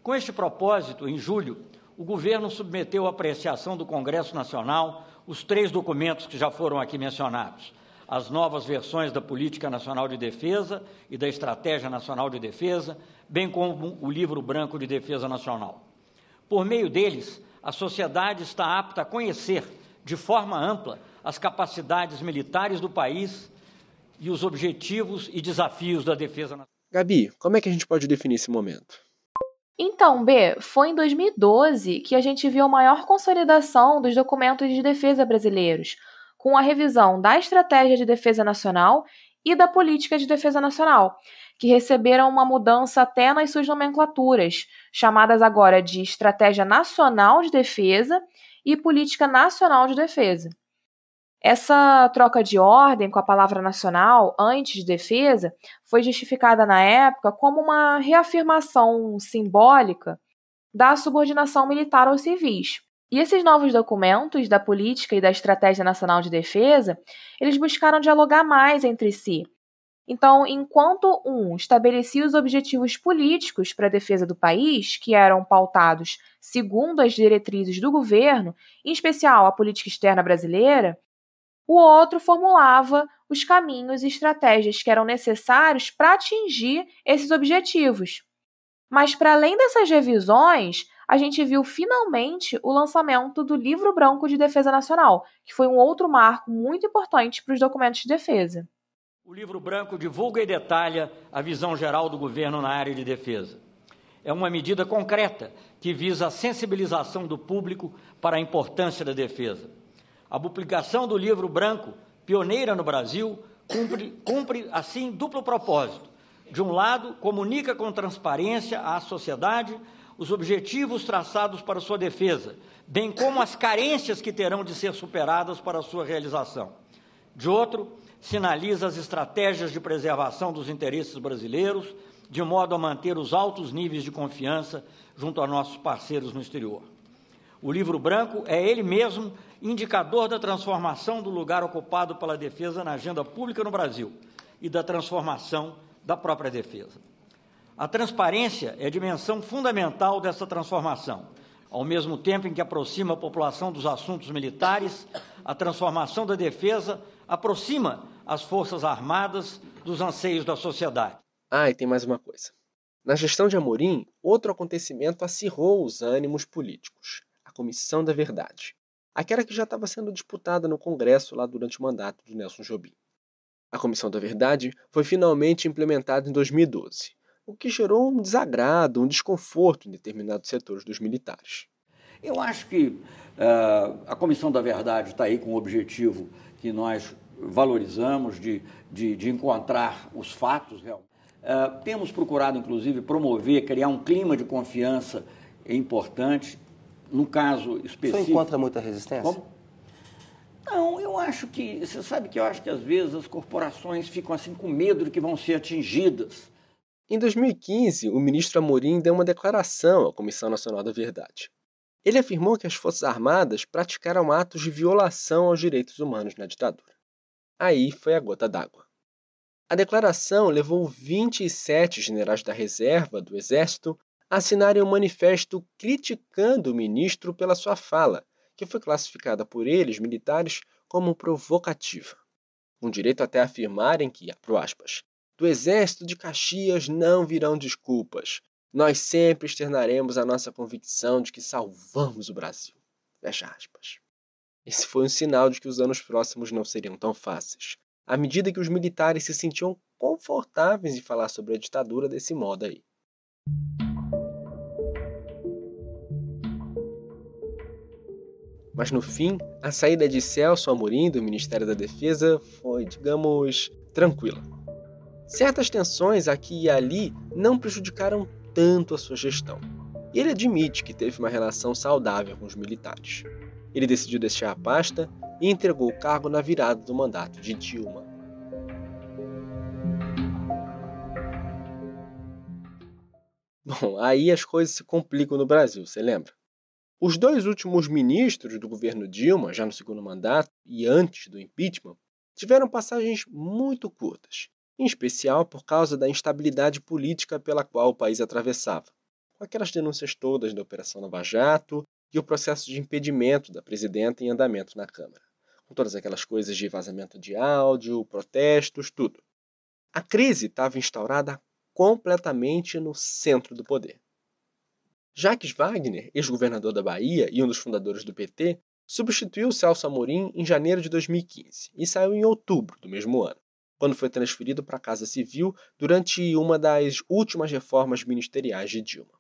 [SPEAKER 34] Com este propósito, em julho, o governo submeteu à apreciação do Congresso Nacional os três documentos que já foram aqui mencionados: as novas versões da Política Nacional de Defesa e da Estratégia Nacional de Defesa, bem como o Livro Branco de Defesa Nacional. Por meio deles, a sociedade está apta a conhecer, de forma ampla, as capacidades militares do país e os objetivos e desafios da defesa nacional.
[SPEAKER 2] Gabi, como é que a gente pode definir esse momento?
[SPEAKER 1] Então, B, foi em 2012 que a gente viu a maior consolidação dos documentos de defesa brasileiros, com a revisão da Estratégia de Defesa Nacional e da Política de Defesa Nacional, que receberam uma mudança até nas suas nomenclaturas, chamadas agora de Estratégia Nacional de Defesa e Política Nacional de Defesa. Essa troca de ordem com a palavra nacional antes de defesa foi justificada na época como uma reafirmação simbólica da subordinação militar aos civis. E esses novos documentos da política e da estratégia nacional de defesa, eles buscaram dialogar mais entre si. Então, enquanto um estabelecia os objetivos políticos para a defesa do país, que eram pautados segundo as diretrizes do governo, em especial a política externa brasileira, o outro formulava os caminhos e estratégias que eram necessários para atingir esses objetivos. Mas, para além dessas revisões, a gente viu finalmente o lançamento do Livro Branco de Defesa Nacional, que foi um outro marco muito importante para os documentos de defesa.
[SPEAKER 34] O livro branco divulga e detalha a visão geral do governo na área de defesa. É uma medida concreta que visa a sensibilização do público para a importância da defesa. A publicação do livro branco, pioneira no Brasil, cumpre, cumpre assim duplo propósito. De um lado, comunica com transparência à sociedade os objetivos traçados para sua defesa, bem como as carências que terão de ser superadas para sua realização. De outro, sinaliza as estratégias de preservação dos interesses brasileiros, de modo a manter os altos níveis de confiança junto a nossos parceiros no exterior. O livro branco é ele mesmo indicador da transformação do lugar ocupado pela defesa na agenda pública no Brasil e da transformação da própria defesa. A transparência é a dimensão fundamental dessa transformação. Ao mesmo tempo em que aproxima a população dos assuntos militares, a transformação da defesa aproxima as Forças Armadas dos anseios da sociedade.
[SPEAKER 2] Ah, e tem mais uma coisa. Na gestão de Amorim, outro acontecimento acirrou os ânimos políticos: a Comissão da Verdade. Aquela que já estava sendo disputada no Congresso lá durante o mandato de Nelson Jobim. A Comissão da Verdade foi finalmente implementada em 2012 o que gerou um desagrado, um desconforto em determinados setores dos militares.
[SPEAKER 35] Eu acho que uh, a Comissão da Verdade está aí com o objetivo que nós valorizamos de, de, de encontrar os fatos realmente. Uh, temos procurado, inclusive, promover, criar um clima de confiança importante. No caso específico.
[SPEAKER 20] Você encontra muita resistência?
[SPEAKER 35] Como? Não, eu acho que. Você sabe que eu acho que às vezes as corporações ficam assim com medo de que vão ser atingidas
[SPEAKER 2] em 2015, o ministro Amorim deu uma declaração à Comissão Nacional da Verdade. Ele afirmou que as Forças Armadas praticaram atos de violação aos direitos humanos na ditadura. Aí foi a gota d'água. A declaração levou 27 generais da reserva do Exército a assinarem um manifesto criticando o ministro pela sua fala, que foi classificada por eles, militares, como provocativa. Com direito até a afirmarem que, aspas, do exército de Caxias não virão desculpas. Nós sempre externaremos a nossa convicção de que salvamos o Brasil. Fecha aspas. Esse foi um sinal de que os anos próximos não seriam tão fáceis, à medida que os militares se sentiam confortáveis em falar sobre a ditadura desse modo aí. Mas no fim, a saída de Celso Amorim do Ministério da Defesa foi, digamos, tranquila. Certas tensões aqui e ali não prejudicaram tanto a sua gestão. E ele admite que teve uma relação saudável com os militares. Ele decidiu deixar a pasta e entregou o cargo na virada do mandato de Dilma. Bom, aí as coisas se complicam no Brasil, você lembra? Os dois últimos ministros do governo Dilma, já no segundo mandato e antes do impeachment, tiveram passagens muito curtas em especial por causa da instabilidade política pela qual o país atravessava, com aquelas denúncias todas da Operação Nova Jato e o processo de impedimento da presidenta em andamento na Câmara, com todas aquelas coisas de vazamento de áudio, protestos, tudo. A crise estava instaurada completamente no centro do poder. Jacques Wagner, ex-governador da Bahia e um dos fundadores do PT, substituiu Celso Amorim em janeiro de 2015 e saiu em outubro do mesmo ano quando foi transferido para a Casa Civil durante uma das últimas reformas ministeriais de Dilma.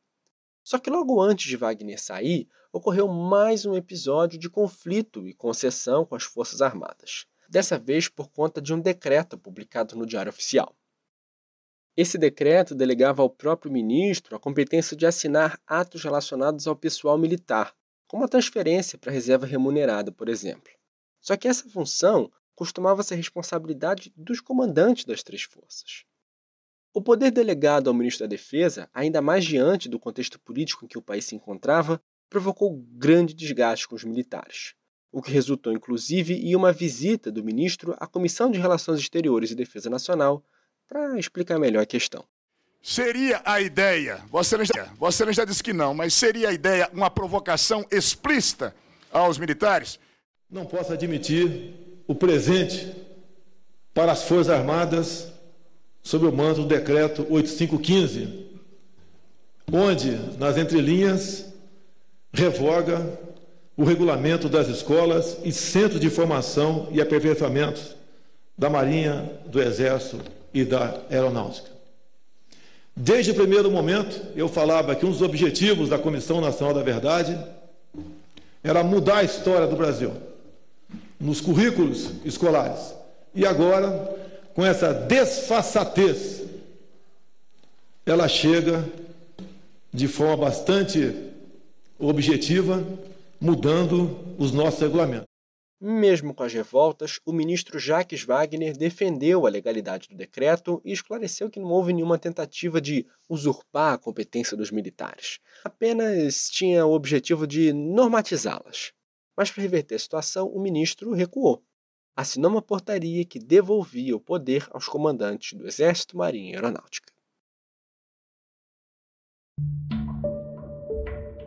[SPEAKER 2] Só que logo antes de Wagner sair, ocorreu mais um episódio de conflito e concessão com as Forças Armadas, dessa vez por conta de um decreto publicado no Diário Oficial. Esse decreto delegava ao próprio ministro a competência de assinar atos relacionados ao pessoal militar, como a transferência para reserva remunerada, por exemplo. Só que essa função costumava ser responsabilidade dos comandantes das três forças. O poder delegado ao ministro da Defesa, ainda mais diante do contexto político em que o país se encontrava, provocou grande desgaste com os militares, o que resultou inclusive em uma visita do ministro à Comissão de Relações Exteriores e Defesa Nacional para explicar melhor a questão.
[SPEAKER 36] Seria a ideia, você já, você já disse que não, mas seria a ideia uma provocação explícita aos militares?
[SPEAKER 14] Não posso admitir o presente para as Forças Armadas sob o manto do decreto 8515, onde, nas entrelinhas,
[SPEAKER 27] revoga o regulamento das escolas e centros de formação e aperfeiçoamento da Marinha, do Exército e da Aeronáutica. Desde o primeiro momento, eu falava que um dos objetivos da Comissão Nacional da Verdade era mudar a história do Brasil nos currículos escolares. E agora, com essa desfaçatez, ela chega de forma bastante objetiva, mudando os nossos regulamentos.
[SPEAKER 2] Mesmo com as revoltas, o ministro Jacques Wagner defendeu a legalidade do decreto e esclareceu que não houve nenhuma tentativa de usurpar a competência dos militares. Apenas tinha o objetivo de normatizá-las. Mas para reverter a situação, o ministro recuou. Assinou uma portaria que devolvia o poder aos comandantes do Exército, Marinha e Aeronáutica.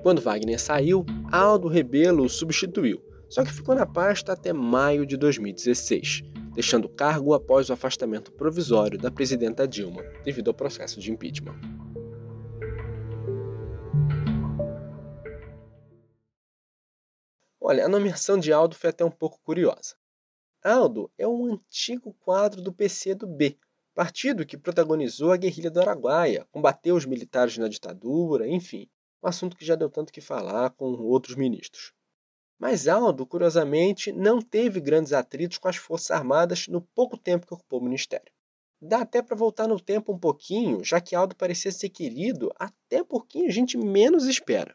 [SPEAKER 2] Quando Wagner saiu, Aldo Rebelo o substituiu só que ficou na pasta até maio de 2016, deixando o cargo após o afastamento provisório da presidenta Dilma, devido ao processo de impeachment. Olha, a nomeação de Aldo foi até um pouco curiosa. Aldo é um antigo quadro do PCdoB, partido que protagonizou a guerrilha do Araguaia, combateu os militares na ditadura, enfim, um assunto que já deu tanto que falar com outros ministros. Mas Aldo, curiosamente, não teve grandes atritos com as Forças Armadas no pouco tempo que ocupou o ministério. Dá até para voltar no tempo um pouquinho, já que Aldo parecia ser querido até por quem a gente menos espera.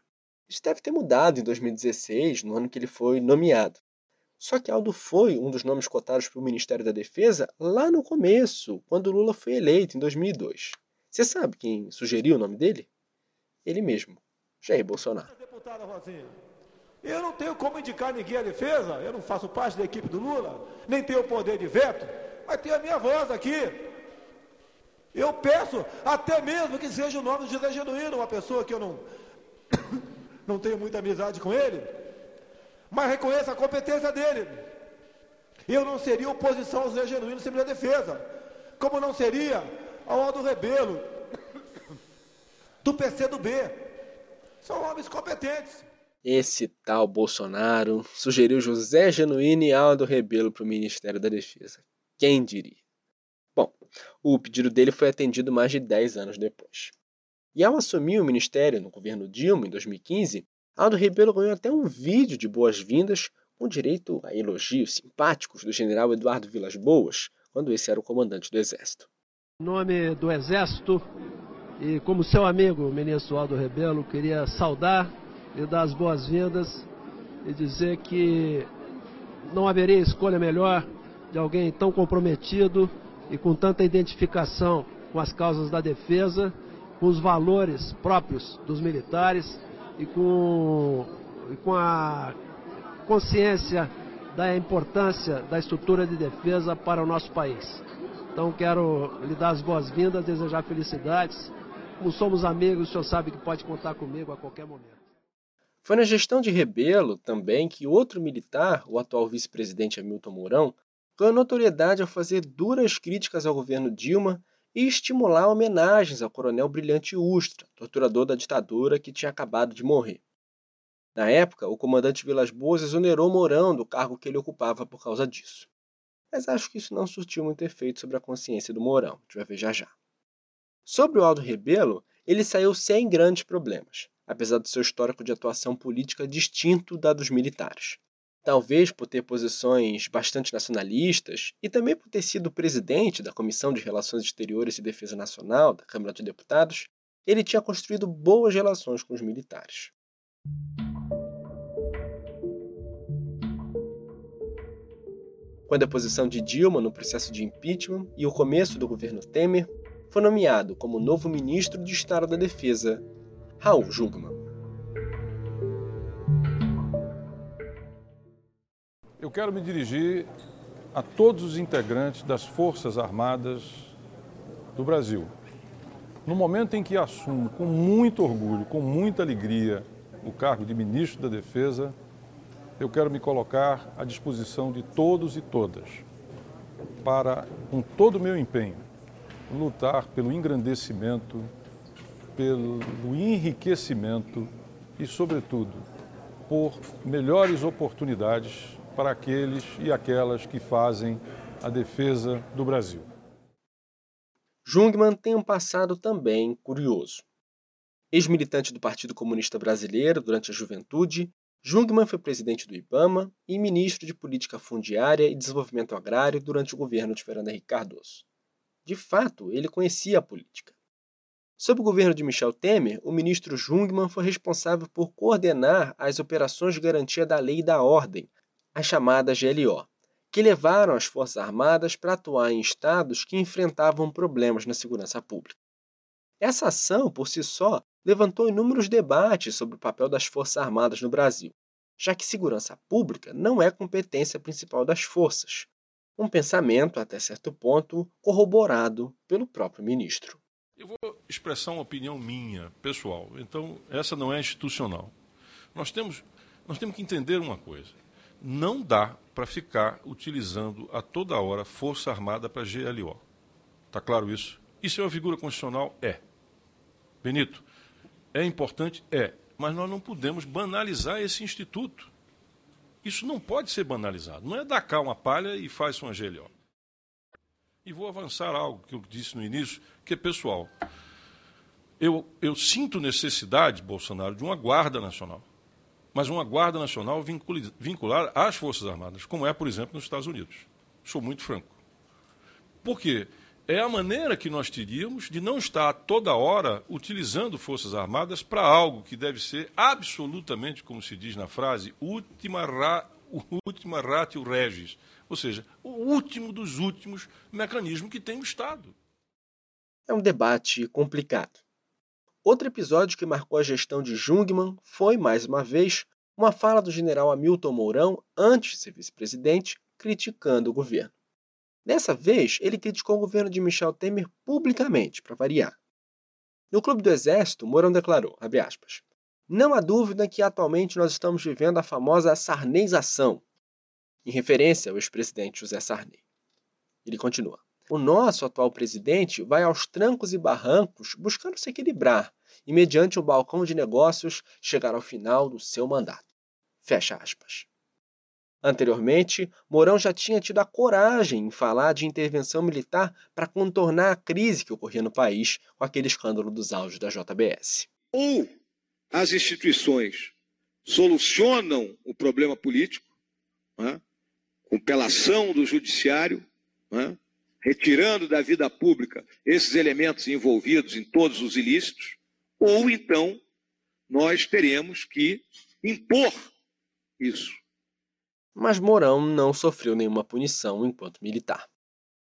[SPEAKER 2] Isso deve ter mudado em 2016, no ano que ele foi nomeado. Só que Aldo foi um dos nomes cotados para o Ministério da Defesa lá no começo, quando Lula foi eleito, em 2002. Você sabe quem sugeriu o nome dele? Ele mesmo, Jair Bolsonaro. Deputada Rosinha,
[SPEAKER 14] eu não tenho como indicar ninguém à defesa, eu não faço parte da equipe do Lula, nem tenho poder de veto, mas tenho a minha voz aqui. Eu peço até mesmo que seja o nome de José Genuíno, uma pessoa que eu não, não tenho muita amizade com ele, mas reconheço a competência dele. Eu não seria oposição ao José Genuíno sem minha defesa, como não seria ao Aldo Rebelo, do PCdoB. São homens competentes.
[SPEAKER 2] Esse tal Bolsonaro sugeriu José Genuíno e Aldo Rebelo para o Ministério da Defesa. Quem diria? Bom, o pedido dele foi atendido mais de 10 anos depois. E ao assumir o ministério no governo Dilma em 2015, Aldo Rebelo ganhou até um vídeo de boas-vindas com direito a elogios simpáticos do general Eduardo Vilas Boas, quando esse era o comandante do Exército.
[SPEAKER 37] Em nome do Exército e como seu amigo, ministro Aldo Rebelo, queria saudar lhe dar as boas-vindas e dizer que não haveria escolha melhor de alguém tão comprometido e com tanta identificação com as causas da defesa, com os valores próprios dos militares e com, e com a consciência da importância da estrutura de defesa para o nosso país. Então quero lhe dar as boas-vindas, desejar felicidades. Como somos amigos, o senhor sabe que pode contar comigo a qualquer momento.
[SPEAKER 2] Foi na gestão de Rebelo também que outro militar, o atual vice-presidente Hamilton Mourão, ganhou notoriedade ao fazer duras críticas ao governo Dilma e estimular homenagens ao coronel Brilhante Ustra, torturador da ditadura que tinha acabado de morrer. Na época, o comandante Vilas Boas exonerou Mourão do cargo que ele ocupava por causa disso. Mas acho que isso não surtiu muito efeito sobre a consciência do Mourão, a gente vai ver já já. Sobre o Aldo Rebelo, ele saiu sem grandes problemas apesar do seu histórico de atuação política distinto da dos militares. Talvez por ter posições bastante nacionalistas e também por ter sido presidente da Comissão de Relações Exteriores e Defesa Nacional da Câmara de Deputados, ele tinha construído boas relações com os militares. Com a deposição de Dilma no processo de impeachment e o começo do governo Temer, foi nomeado como novo ministro de Estado da Defesa Raul Jugman.
[SPEAKER 38] Eu quero me dirigir a todos os integrantes das Forças Armadas do Brasil. No momento em que assumo com muito orgulho, com muita alegria, o cargo de ministro da Defesa, eu quero me colocar à disposição de todos e todas para, com todo o meu empenho, lutar pelo engrandecimento pelo enriquecimento e, sobretudo, propor melhores oportunidades para aqueles e aquelas que fazem a defesa do Brasil.
[SPEAKER 2] Jungmann tem um passado também curioso. Ex-militante do Partido Comunista Brasileiro durante a juventude, Jungmann foi presidente do IBAMA e ministro de Política Fundiária e Desenvolvimento Agrário durante o governo de Fernando Henrique Cardoso. De fato, ele conhecia a política. Sob o governo de Michel Temer, o ministro Jungmann foi responsável por coordenar as operações de garantia da lei e da ordem, as chamadas GLO, que levaram as Forças Armadas para atuar em estados que enfrentavam problemas na segurança pública. Essa ação, por si só, levantou inúmeros debates sobre o papel das Forças Armadas no Brasil, já que segurança pública não é competência principal das forças. Um pensamento, até certo ponto, corroborado pelo próprio ministro.
[SPEAKER 38] Eu vou expressar uma opinião minha, pessoal. Então, essa não é institucional. Nós temos, nós temos que entender uma coisa. Não dá para ficar utilizando a toda hora Força Armada para GLO. Está claro isso? Isso é uma figura constitucional? É. Benito, é importante? É. Mas nós não podemos banalizar esse instituto. Isso não pode ser banalizado. Não é dar cá uma palha e faz uma GLO. E vou avançar algo que eu disse no início, que é pessoal. Eu, eu sinto necessidade, Bolsonaro, de uma Guarda Nacional. Mas uma Guarda Nacional vinculada às Forças Armadas, como é, por exemplo, nos Estados Unidos. Sou muito franco. Por quê? É a maneira que nós teríamos de não estar toda hora utilizando Forças Armadas para algo que deve ser absolutamente, como se diz na frase, última, ra, última ratio regis ou seja, o último dos últimos mecanismos que tem o Estado.
[SPEAKER 2] É um debate complicado. Outro episódio que marcou a gestão de Jungmann foi, mais uma vez, uma fala do general Hamilton Mourão, antes de ser vice-presidente, criticando o governo. Dessa vez, ele criticou o governo de Michel Temer publicamente, para variar. No Clube do Exército, Mourão declarou, aspas, não há dúvida que atualmente nós estamos vivendo a famosa sarneização, em referência ao ex-presidente José Sarney. Ele continua: O nosso atual presidente vai aos trancos e barrancos buscando se equilibrar e, mediante o balcão de negócios, chegar ao final do seu mandato. Fecha aspas. Anteriormente, Mourão já tinha tido a coragem em falar de intervenção militar para contornar a crise que ocorria no país com aquele escândalo dos áudios da JBS.
[SPEAKER 39] Ou as instituições solucionam o problema político, né? com pela ação do judiciário, né, retirando da vida pública esses elementos envolvidos em todos os ilícitos, ou então nós teremos que impor isso.
[SPEAKER 2] Mas Mourão não sofreu nenhuma punição enquanto militar.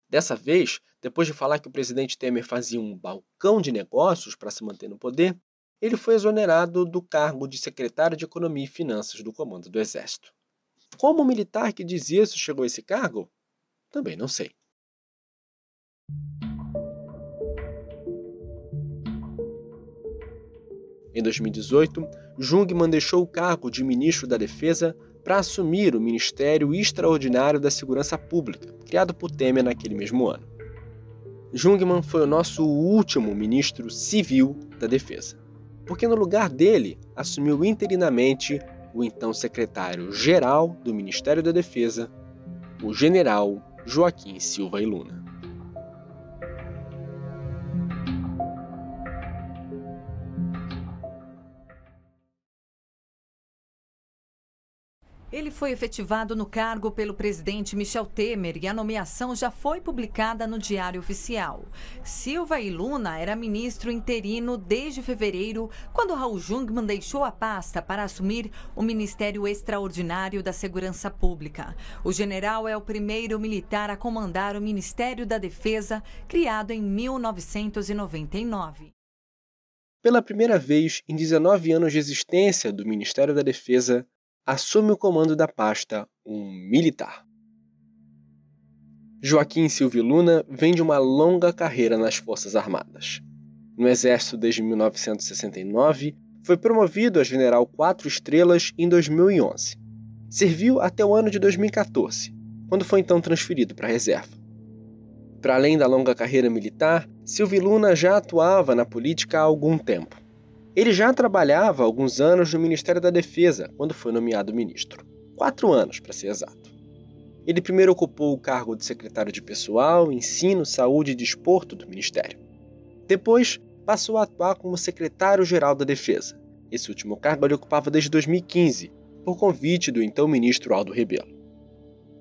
[SPEAKER 2] Dessa vez, depois de falar que o presidente Temer fazia um balcão de negócios para se manter no poder, ele foi exonerado do cargo de secretário de Economia e Finanças do Comando do Exército. Como o militar que diz isso chegou a esse cargo? Também não sei. Em 2018, Jungmann deixou o cargo de ministro da Defesa para assumir o Ministério Extraordinário da Segurança Pública, criado por Temer naquele mesmo ano. Jungmann foi o nosso último ministro civil da Defesa, porque no lugar dele assumiu interinamente o então secretário-geral do Ministério da Defesa, o general Joaquim Silva e Luna.
[SPEAKER 40] Ele foi efetivado no cargo pelo presidente Michel Temer e a nomeação já foi publicada no Diário Oficial. Silva e Luna era ministro interino desde fevereiro, quando Raul Jungmann deixou a pasta para assumir o Ministério Extraordinário da Segurança Pública. O general é o primeiro militar a comandar o Ministério da Defesa, criado em 1999.
[SPEAKER 2] Pela primeira vez em 19 anos de existência do Ministério da Defesa, assume o comando da pasta um militar. Joaquim Silvio Luna vem de uma longa carreira nas Forças Armadas. No Exército desde 1969, foi promovido a general quatro estrelas em 2011. Serviu até o ano de 2014, quando foi então transferido para a reserva. Para além da longa carreira militar, Silvio Luna já atuava na política há algum tempo. Ele já trabalhava há alguns anos no Ministério da Defesa quando foi nomeado ministro. Quatro anos, para ser exato. Ele primeiro ocupou o cargo de secretário de Pessoal, Ensino, Saúde e Desporto do Ministério. Depois, passou a atuar como secretário-geral da Defesa. Esse último cargo ele ocupava desde 2015, por convite do então ministro Aldo Rebelo.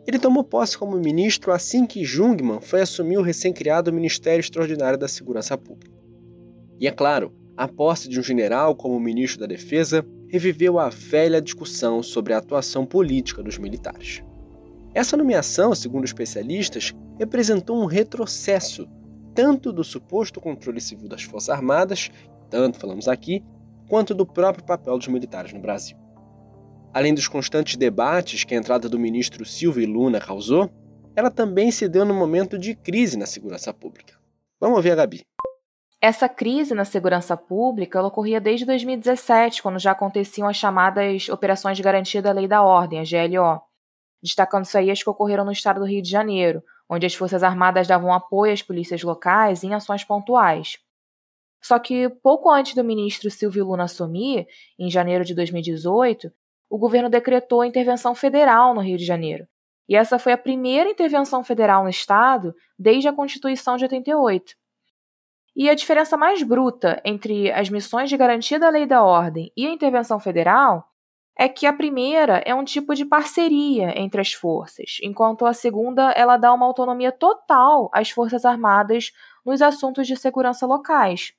[SPEAKER 2] Ele tomou posse como ministro assim que Jungmann foi assumir o recém-criado Ministério Extraordinário da Segurança Pública. E é claro, a posse de um general como ministro da Defesa reviveu a velha discussão sobre a atuação política dos militares. Essa nomeação, segundo especialistas, representou um retrocesso tanto do suposto controle civil das Forças Armadas, tanto falamos aqui, quanto do próprio papel dos militares no Brasil. Além dos constantes debates que a entrada do ministro Silvio Luna causou, ela também se deu no momento de crise na segurança pública. Vamos ouvir a Gabi.
[SPEAKER 1] Essa crise na segurança pública ocorria desde 2017, quando já aconteciam as chamadas Operações de Garantia da Lei da Ordem, a GLO. Destacando-se aí as que ocorreram no estado do Rio de Janeiro, onde as Forças Armadas davam apoio às polícias locais em ações pontuais. Só que pouco antes do ministro Silvio Luna assumir, em janeiro de 2018, o governo decretou a intervenção federal no Rio de Janeiro. E essa foi a primeira intervenção federal no estado desde a Constituição de 88. E a diferença mais bruta entre as missões de garantia da lei da ordem e a intervenção federal é que a primeira é um tipo de parceria entre as forças, enquanto a segunda ela dá uma autonomia total às forças armadas nos assuntos de segurança locais.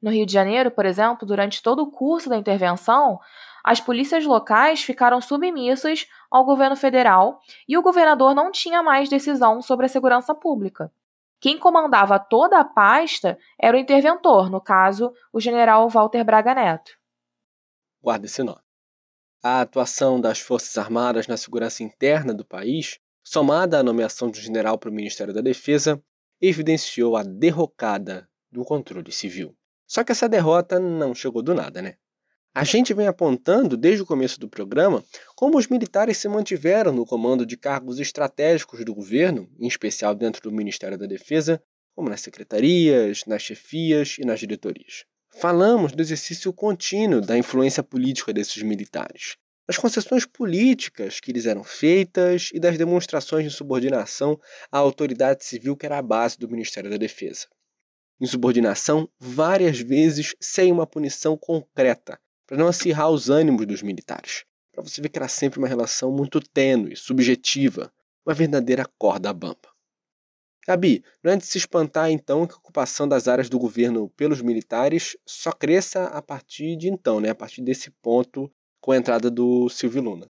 [SPEAKER 1] No Rio de Janeiro, por exemplo, durante todo o curso da intervenção, as polícias locais ficaram submissas ao governo federal e o governador não tinha mais decisão sobre a segurança pública. Quem comandava toda a pasta era o interventor, no caso, o general Walter Braga Neto.
[SPEAKER 2] Guarda esse nome. A atuação das Forças Armadas na segurança interna do país, somada à nomeação um general para o Ministério da Defesa, evidenciou a derrocada do controle civil. Só que essa derrota não chegou do nada, né? A gente vem apontando desde o começo do programa como os militares se mantiveram no comando de cargos estratégicos do governo, em especial dentro do Ministério da Defesa, como nas secretarias, nas chefias e nas diretorias. Falamos do exercício contínuo da influência política desses militares, das concessões políticas que lhes eram feitas e das demonstrações de subordinação à autoridade civil que era a base do Ministério da Defesa. Insubordinação várias vezes sem uma punição concreta, para não acirrar os ânimos dos militares. Para você ver que era sempre uma relação muito tênue, subjetiva, uma verdadeira corda bamba. Gabi, não é de se espantar então que a ocupação das áreas do governo pelos militares só cresça a partir de então, né? a partir desse ponto com a entrada do Silvio Luna.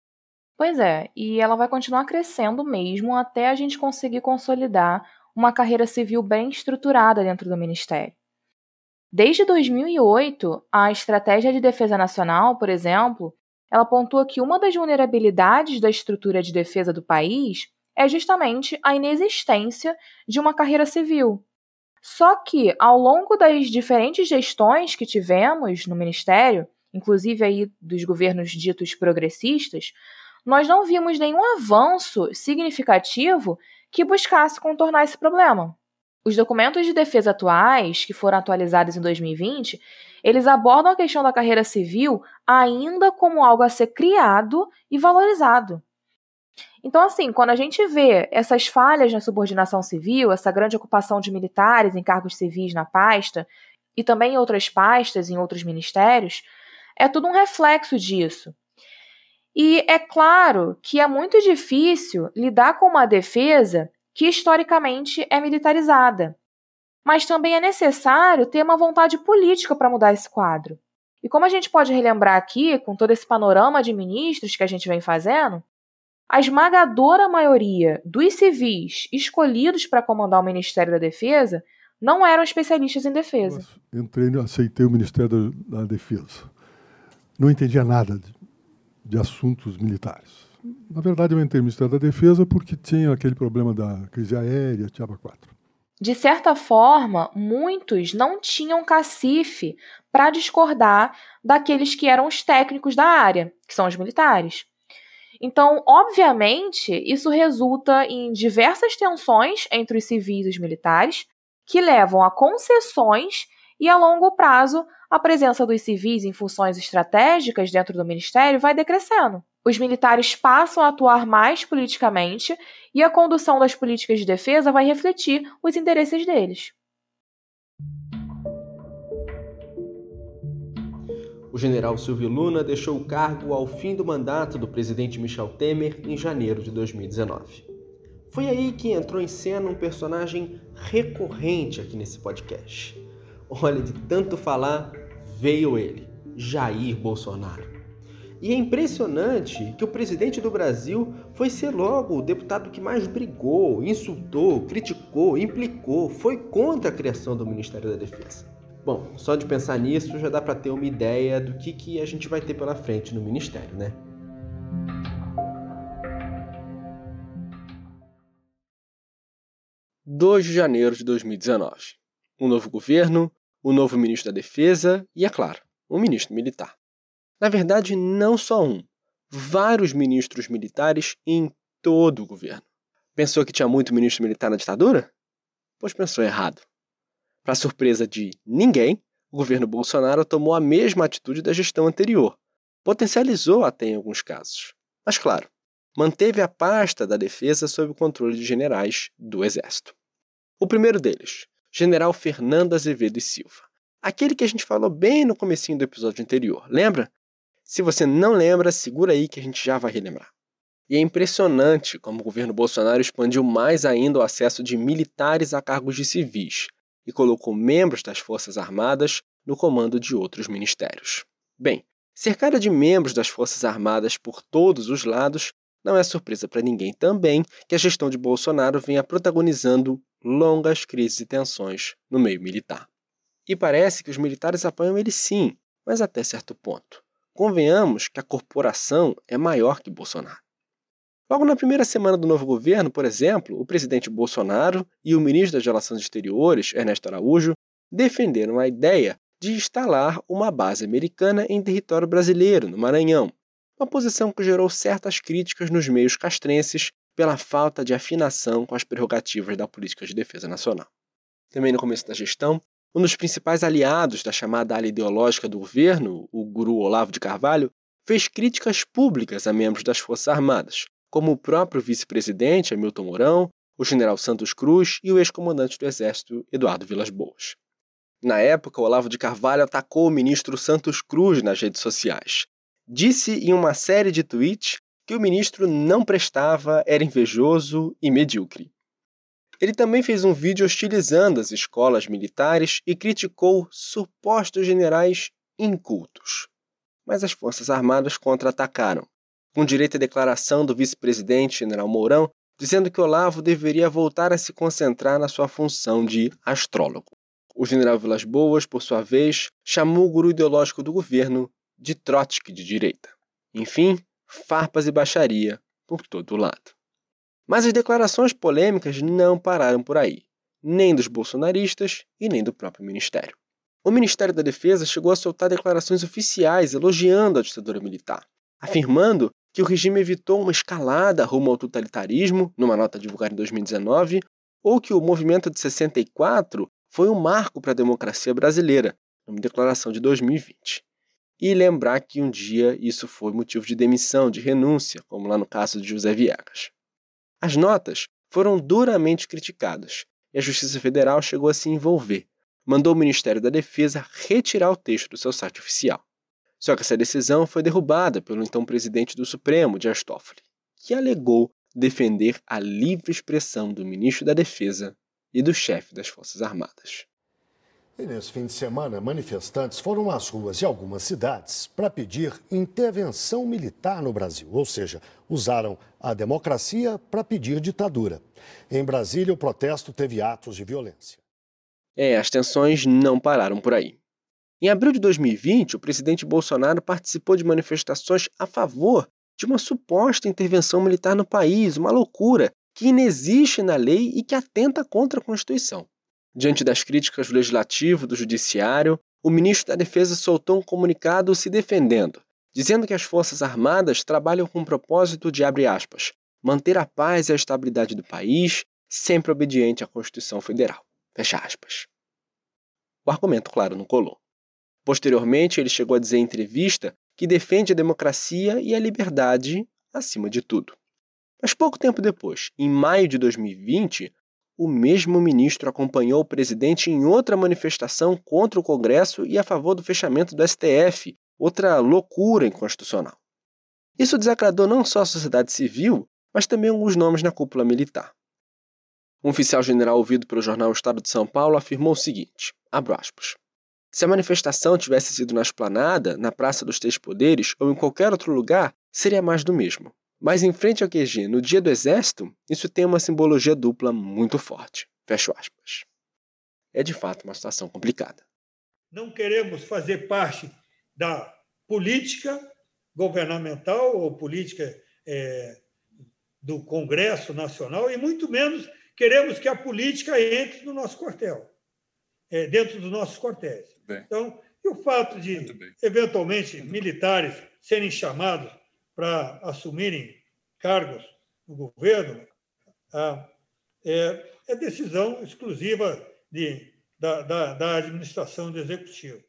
[SPEAKER 1] Pois é, e ela vai continuar crescendo mesmo até a gente conseguir consolidar uma carreira civil bem estruturada dentro do Ministério. Desde 2008, a Estratégia de Defesa Nacional, por exemplo, ela pontua que uma das vulnerabilidades da estrutura de defesa do país é justamente a inexistência de uma carreira civil. Só que, ao longo das diferentes gestões que tivemos no Ministério, inclusive aí dos governos ditos progressistas, nós não vimos nenhum avanço significativo que buscasse contornar esse problema. Os documentos de defesa atuais, que foram atualizados em 2020, eles abordam a questão da carreira civil ainda como algo a ser criado e valorizado. Então, assim, quando a gente vê essas falhas na subordinação civil, essa grande ocupação de militares em cargos civis na pasta, e também em outras pastas, em outros ministérios, é tudo um reflexo disso. E é claro que é muito difícil lidar com uma defesa que historicamente é militarizada. Mas também é necessário ter uma vontade política para mudar esse quadro. E como a gente pode relembrar aqui, com todo esse panorama de ministros que a gente vem fazendo, a esmagadora maioria dos civis escolhidos para comandar o Ministério da Defesa não eram especialistas em defesa.
[SPEAKER 27] Eu entrei, aceitei o Ministério da Defesa. Não entendia nada de, de assuntos militares. Na verdade, eu entrei no Ministério da Defesa porque tinha aquele problema da crise aérea, Tiaba 4.
[SPEAKER 1] De certa forma, muitos não tinham cacife para discordar daqueles que eram os técnicos da área, que são os militares. Então, obviamente, isso resulta em diversas tensões entre os civis e os militares, que levam a concessões e a longo prazo, a presença dos civis em funções estratégicas dentro do ministério vai decrescendo. Os militares passam a atuar mais politicamente e a condução das políticas de defesa vai refletir os interesses deles.
[SPEAKER 2] O general Silvio Luna deixou o cargo ao fim do mandato do presidente Michel Temer em janeiro de 2019. Foi aí que entrou em cena um personagem recorrente aqui nesse podcast. Olha, de tanto falar, veio ele, Jair Bolsonaro. E é impressionante que o presidente do Brasil foi ser logo o deputado que mais brigou, insultou, criticou, implicou, foi contra a criação do Ministério da Defesa. Bom, só de pensar nisso já dá para ter uma ideia do que, que a gente vai ter pela frente no Ministério, né? ...2 de janeiro de 2019. Um novo governo, um novo ministro da Defesa e, é claro, um ministro militar. Na verdade, não só um, vários ministros militares em todo o governo. Pensou que tinha muito ministro militar na ditadura? Pois pensou errado. Para surpresa de ninguém, o governo Bolsonaro tomou a mesma atitude da gestão anterior. Potencializou até em alguns casos. Mas, claro, manteve a pasta da defesa sob o controle de generais do Exército. O primeiro deles, General Fernando Azevedo e Silva. Aquele que a gente falou bem no comecinho do episódio anterior, lembra? Se você não lembra, segura aí que a gente já vai relembrar. E é impressionante como o governo Bolsonaro expandiu mais ainda o acesso de militares a cargos de civis e colocou membros das Forças Armadas no comando de outros ministérios. Bem, cercada de membros das Forças Armadas por todos os lados, não é surpresa para ninguém também que a gestão de Bolsonaro venha protagonizando longas crises e tensões no meio militar. E parece que os militares apoiam ele sim, mas até certo ponto. Convenhamos que a corporação é maior que Bolsonaro. Logo na primeira semana do novo governo, por exemplo, o presidente Bolsonaro e o ministro das Relações Exteriores, Ernesto Araújo, defenderam a ideia de instalar uma base americana em território brasileiro, no Maranhão, uma posição que gerou certas críticas nos meios castrenses pela falta de afinação com as prerrogativas da política de defesa nacional. Também no começo da gestão, um dos principais aliados da chamada ala ideológica do governo, o guru Olavo de Carvalho, fez críticas públicas a membros das Forças Armadas, como o próprio vice-presidente Hamilton Mourão, o general Santos Cruz e o ex-comandante do Exército Eduardo Vilas Boas. Na época, Olavo de Carvalho atacou o ministro Santos Cruz nas redes sociais. Disse em uma série de tweets que o ministro não prestava, era invejoso e medíocre. Ele também fez um vídeo hostilizando as escolas militares e criticou supostos generais incultos. Mas as Forças Armadas contra-atacaram, com direito à declaração do vice-presidente general Mourão, dizendo que Olavo deveria voltar a se concentrar na sua função de astrólogo. O general Vilas Boas, por sua vez, chamou o guru ideológico do governo de Trotsky de direita. Enfim, farpas e baixaria por todo lado. Mas as declarações polêmicas não pararam por aí, nem dos bolsonaristas e nem do próprio ministério. O Ministério da Defesa chegou a soltar declarações oficiais elogiando a ditadura militar, afirmando que o regime evitou uma escalada rumo ao totalitarismo, numa nota divulgada em 2019, ou que o movimento de 64 foi um marco para a democracia brasileira, numa declaração de 2020. E lembrar que um dia isso foi motivo de demissão, de renúncia, como lá no caso de José Viegas. As notas foram duramente criticadas e a Justiça Federal chegou a se envolver. Mandou o Ministério da Defesa retirar o texto do seu site oficial. Só que essa decisão foi derrubada pelo então presidente do Supremo, Dias Toffoli, que alegou defender a livre expressão do ministro da Defesa e do chefe das Forças Armadas.
[SPEAKER 41] E nesse fim de semana, manifestantes foram às ruas de algumas cidades para pedir intervenção militar no Brasil, ou seja, usaram a democracia para pedir ditadura. Em Brasília, o protesto teve atos de violência.
[SPEAKER 2] É, as tensões não pararam por aí. Em abril de 2020, o presidente Bolsonaro participou de manifestações a favor de uma suposta intervenção militar no país, uma loucura que inexiste na lei e que atenta contra a Constituição. Diante das críticas do Legislativo, do Judiciário, o ministro da Defesa soltou um comunicado se defendendo, dizendo que as Forças Armadas trabalham com o propósito de, aspas, manter a paz e a estabilidade do país, sempre obediente à Constituição Federal. Fecha aspas. O argumento, claro, não colou. Posteriormente, ele chegou a dizer em entrevista que defende a democracia e a liberdade acima de tudo. Mas pouco tempo depois, em maio de 2020, o mesmo ministro acompanhou o presidente em outra manifestação contra o Congresso e a favor do fechamento do STF, outra loucura inconstitucional. Isso desagradou não só a sociedade civil, mas também alguns nomes na cúpula militar. Um oficial general ouvido pelo jornal Estado de São Paulo afirmou o seguinte: aspas, Se a manifestação tivesse sido na esplanada, na Praça dos Três Poderes ou em qualquer outro lugar, seria mais do mesmo. Mas em frente ao QG, no dia do Exército, isso tem uma simbologia dupla muito forte. Fecho aspas. É de fato uma situação complicada.
[SPEAKER 42] Não queremos fazer parte da política governamental ou política é, do Congresso Nacional e muito menos queremos que a política entre no nosso quartel, é, dentro dos nossos quartéis. Bem. Então, e o fato de, eventualmente, militares serem chamados para assumirem cargos no governo ah, é, é, decisão exclusiva de, da, da, da administração do executivo.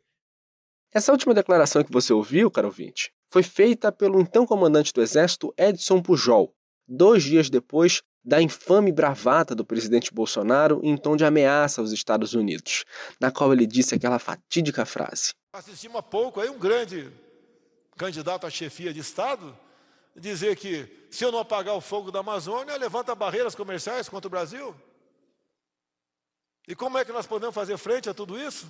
[SPEAKER 2] Essa última declaração que você ouviu, caro ouvinte, foi feita pelo então comandante do Exército Edson Pujol, dois dias depois da infame bravata do presidente Bolsonaro em tom de ameaça aos Estados Unidos, na qual ele disse aquela fatídica frase.
[SPEAKER 43] Assistimos há pouco aí um grande candidato à chefia de Estado dizer que se eu não apagar o fogo da Amazônia, levanta barreiras comerciais contra o Brasil. E como é que nós podemos fazer frente a tudo isso?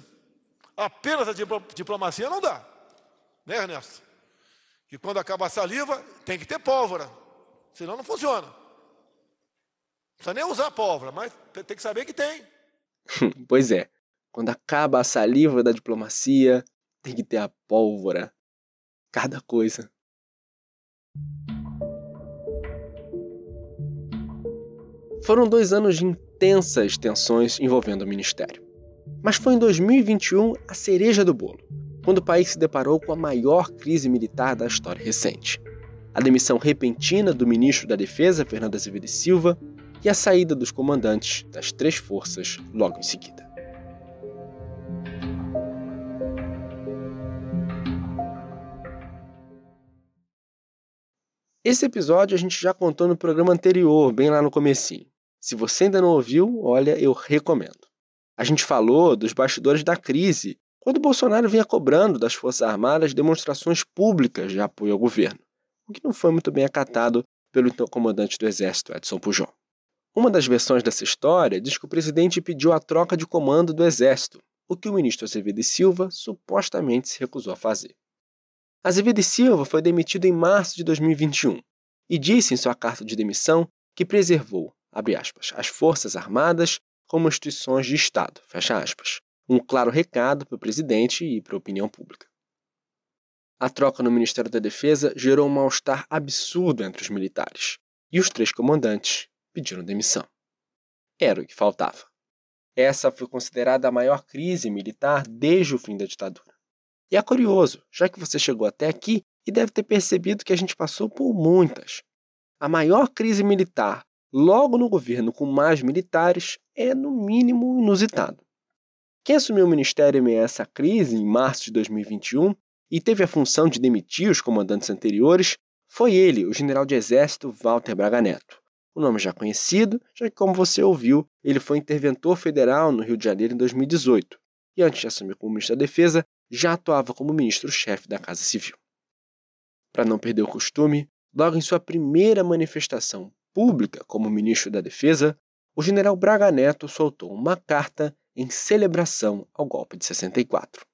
[SPEAKER 43] Apenas a diplomacia não dá, né, Ernesto? Que quando acaba a saliva, tem que ter pólvora, senão não funciona. Não precisa nem usar pólvora, mas tem que saber que tem.
[SPEAKER 2] pois é, quando acaba a saliva da diplomacia, tem que ter a pólvora. Cada coisa. Foram dois anos de intensas tensões envolvendo o ministério. Mas foi em 2021 a cereja do bolo, quando o país se deparou com a maior crise militar da história recente. A demissão repentina do ministro da Defesa, Fernando Azevedo Silva, e a saída dos comandantes das três forças logo em seguida. Esse episódio a gente já contou no programa anterior, bem lá no comecinho. Se você ainda não ouviu, olha, eu recomendo. A gente falou dos bastidores da crise, quando Bolsonaro vinha cobrando das Forças Armadas demonstrações públicas de apoio ao governo, o que não foi muito bem acatado pelo então comandante do Exército, Edson Pujol. Uma das versões dessa história diz que o presidente pediu a troca de comando do Exército, o que o ministro Azevedo Silva supostamente se recusou a fazer. Azevedo Silva foi demitido em março de 2021 e disse em sua carta de demissão que preservou, aspas, as Forças Armadas como instituições de Estado, um claro recado para o presidente e para a opinião pública. A troca no Ministério da Defesa gerou um mal-estar absurdo entre os militares, e os três comandantes pediram demissão. Era o que faltava. Essa foi considerada a maior crise militar desde o fim da ditadura. E é curioso, já que você chegou até aqui e deve ter percebido que a gente passou por muitas. A maior crise militar, logo no governo com mais militares, é no mínimo inusitado. Quem assumiu o ministério em meio a essa crise, em março de 2021, e teve a função de demitir os comandantes anteriores, foi ele, o general de exército Walter Braga Neto. O nome já conhecido, já que, como você ouviu, ele foi interventor federal no Rio de Janeiro em 2018 e, antes de assumir como ministro da Defesa, já atuava como ministro-chefe da Casa Civil. Para não perder o costume, logo em sua primeira manifestação pública como ministro da Defesa, o general Braga Neto soltou uma carta em celebração ao golpe de 64.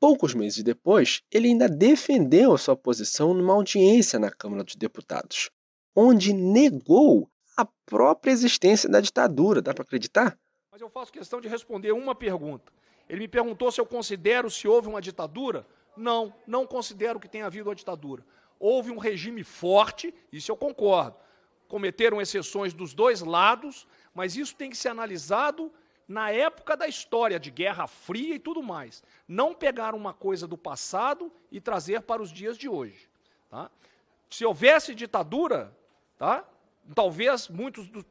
[SPEAKER 2] Poucos meses depois, ele ainda defendeu a sua posição numa audiência na Câmara dos Deputados, onde negou a própria existência da ditadura. Dá para acreditar?
[SPEAKER 44] Mas eu faço questão de responder uma pergunta. Ele me perguntou se eu considero se houve uma ditadura. Não, não considero que tenha havido uma ditadura. Houve um regime forte, isso eu concordo. Cometeram exceções dos dois lados, mas isso tem que ser analisado na época da história de Guerra Fria e tudo mais. Não pegar uma coisa do passado e trazer para os dias de hoje. Tá? Se houvesse ditadura, tá? talvez muitos do,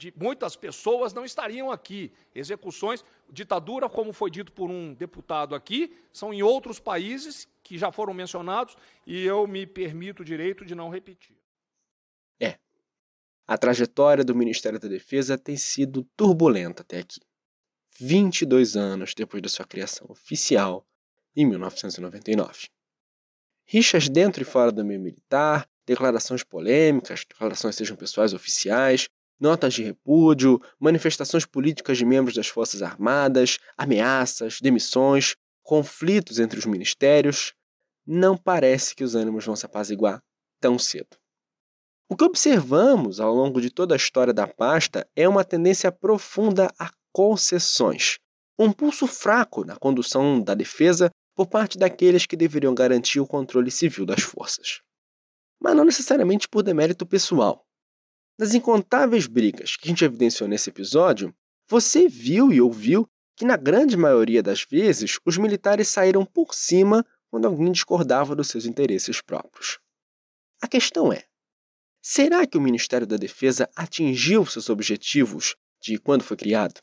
[SPEAKER 44] de muitas pessoas não estariam aqui. Execuções, ditadura, como foi dito por um deputado aqui, são em outros países que já foram mencionados e eu me permito o direito de não repetir.
[SPEAKER 2] É. A trajetória do Ministério da Defesa tem sido turbulenta até aqui. 22 anos depois da sua criação oficial, em 1999. Rixas dentro e fora do meio militar, declarações polêmicas, declarações sejam pessoais ou oficiais, notas de repúdio, manifestações políticas de membros das Forças Armadas, ameaças, demissões, conflitos entre os ministérios, não parece que os ânimos vão se apaziguar tão cedo. O que observamos ao longo de toda a história da pasta é uma tendência profunda a concessões, um pulso fraco na condução da defesa por parte daqueles que deveriam garantir o controle civil das forças. Mas não necessariamente por demérito pessoal. Nas incontáveis brigas que a gente evidenciou nesse episódio, você viu e ouviu que, na grande maioria das vezes, os militares saíram por cima quando alguém discordava dos seus interesses próprios. A questão é: será que o Ministério da Defesa atingiu seus objetivos de quando foi criado?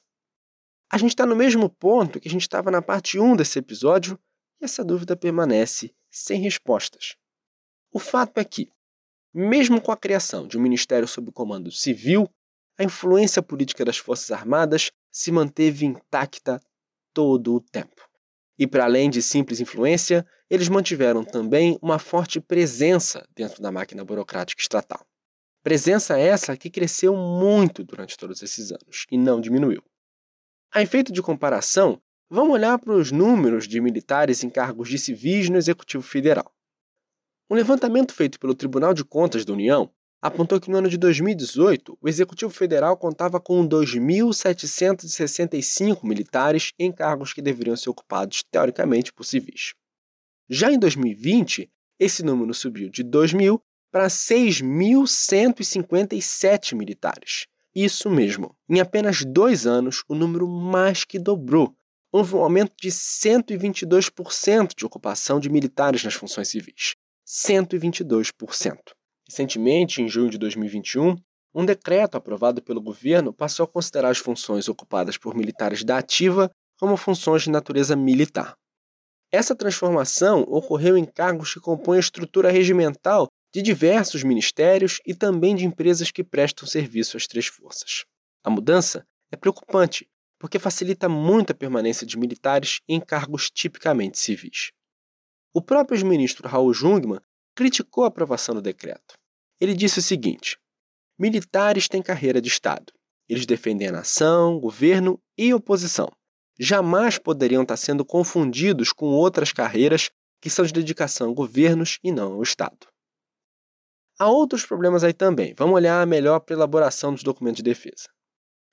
[SPEAKER 2] A gente está no mesmo ponto que a gente estava na parte 1 desse episódio e essa dúvida permanece sem respostas. O fato é que, mesmo com a criação de um ministério sob comando civil, a influência política das Forças Armadas se manteve intacta todo o tempo. E, para além de simples influência, eles mantiveram também uma forte presença dentro da máquina burocrática estatal. Presença essa que cresceu muito durante todos esses anos e não diminuiu. A efeito de comparação, vamos olhar para os números de militares em cargos de civis no Executivo Federal. Um levantamento feito pelo Tribunal de Contas da União apontou que no ano de 2018 o Executivo Federal contava com 2.765 militares em cargos que deveriam ser ocupados teoricamente por civis. Já em 2020, esse número subiu de 2.000 para 6.157 militares. Isso mesmo, em apenas dois anos, o número mais que dobrou. Houve um aumento de 122% de ocupação de militares nas funções civis. 122%. Recentemente, em junho de 2021, um decreto aprovado pelo governo passou a considerar as funções ocupadas por militares da ativa como funções de natureza militar. Essa transformação ocorreu em cargos que compõem a estrutura regimental de diversos ministérios e também de empresas que prestam serviço às três forças. A mudança é preocupante, porque facilita muito a permanência de militares em cargos tipicamente civis. O próprio ministro Raul Jungmann criticou a aprovação do decreto. Ele disse o seguinte: militares têm carreira de Estado. Eles defendem a nação, governo e oposição. Jamais poderiam estar sendo confundidos com outras carreiras que são de dedicação a governos e não ao Estado. Há outros problemas aí também. Vamos olhar melhor para a elaboração dos documentos de defesa.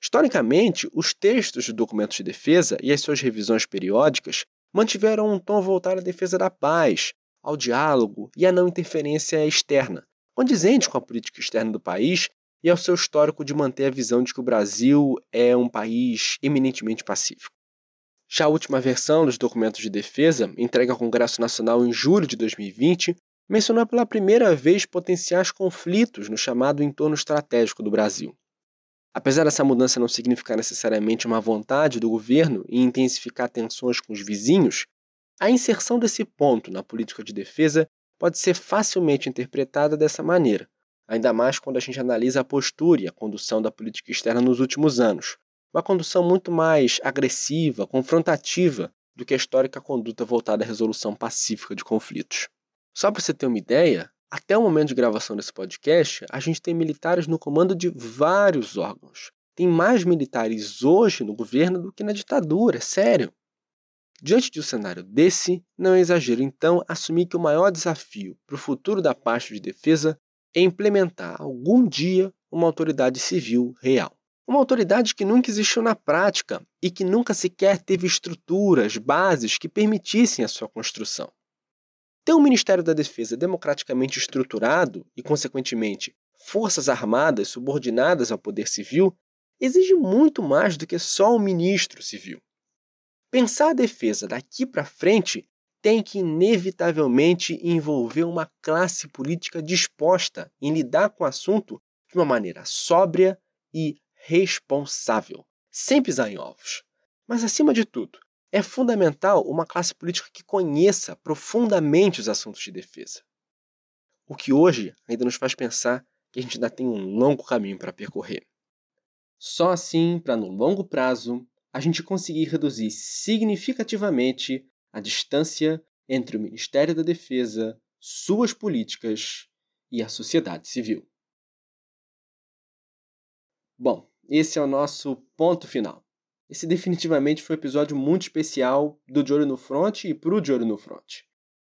[SPEAKER 2] Historicamente, os textos de documentos de defesa e as suas revisões periódicas mantiveram um tom voltado à defesa da paz, ao diálogo e à não interferência externa, condizente com a política externa do país e ao seu histórico de manter a visão de que o Brasil é um país eminentemente pacífico. Já a última versão dos documentos de defesa, entregue ao Congresso Nacional em julho de 2020, mencionou pela primeira vez potenciais conflitos no chamado entorno estratégico do Brasil. Apesar dessa mudança não significar necessariamente uma vontade do governo em intensificar tensões com os vizinhos, a inserção desse ponto na política de defesa pode ser facilmente interpretada dessa maneira, ainda mais quando a gente analisa a postura e a condução da política externa nos últimos anos. Uma condução muito mais agressiva, confrontativa, do que a histórica conduta voltada à resolução pacífica de conflitos. Só para você ter uma ideia, até o momento de gravação desse podcast, a gente tem militares no comando de vários órgãos. Tem mais militares hoje no governo do que na ditadura, é sério. Diante de um cenário desse, não é exagero então assumir que o maior desafio para o futuro da parte de defesa é implementar algum dia uma autoridade civil real. Uma autoridade que nunca existiu na prática e que nunca sequer teve estruturas, bases que permitissem a sua construção. Ter um Ministério da Defesa democraticamente estruturado e, consequentemente, forças armadas subordinadas ao poder civil exige muito mais do que só um ministro civil. Pensar a defesa daqui para frente tem que inevitavelmente envolver uma classe política disposta em lidar com o assunto de uma maneira sóbria e responsável, sem pisar em ovos. Mas, acima de tudo, é fundamental uma classe política que conheça profundamente os assuntos de defesa. O que hoje ainda nos faz pensar que a gente ainda tem um longo caminho para percorrer. Só assim, para no longo prazo, a gente conseguir reduzir significativamente a distância entre o Ministério da Defesa, suas políticas e a sociedade civil. Bom, esse é o nosso ponto final. Esse definitivamente foi um episódio muito especial do De Olho no Front e pro De Olho no Front.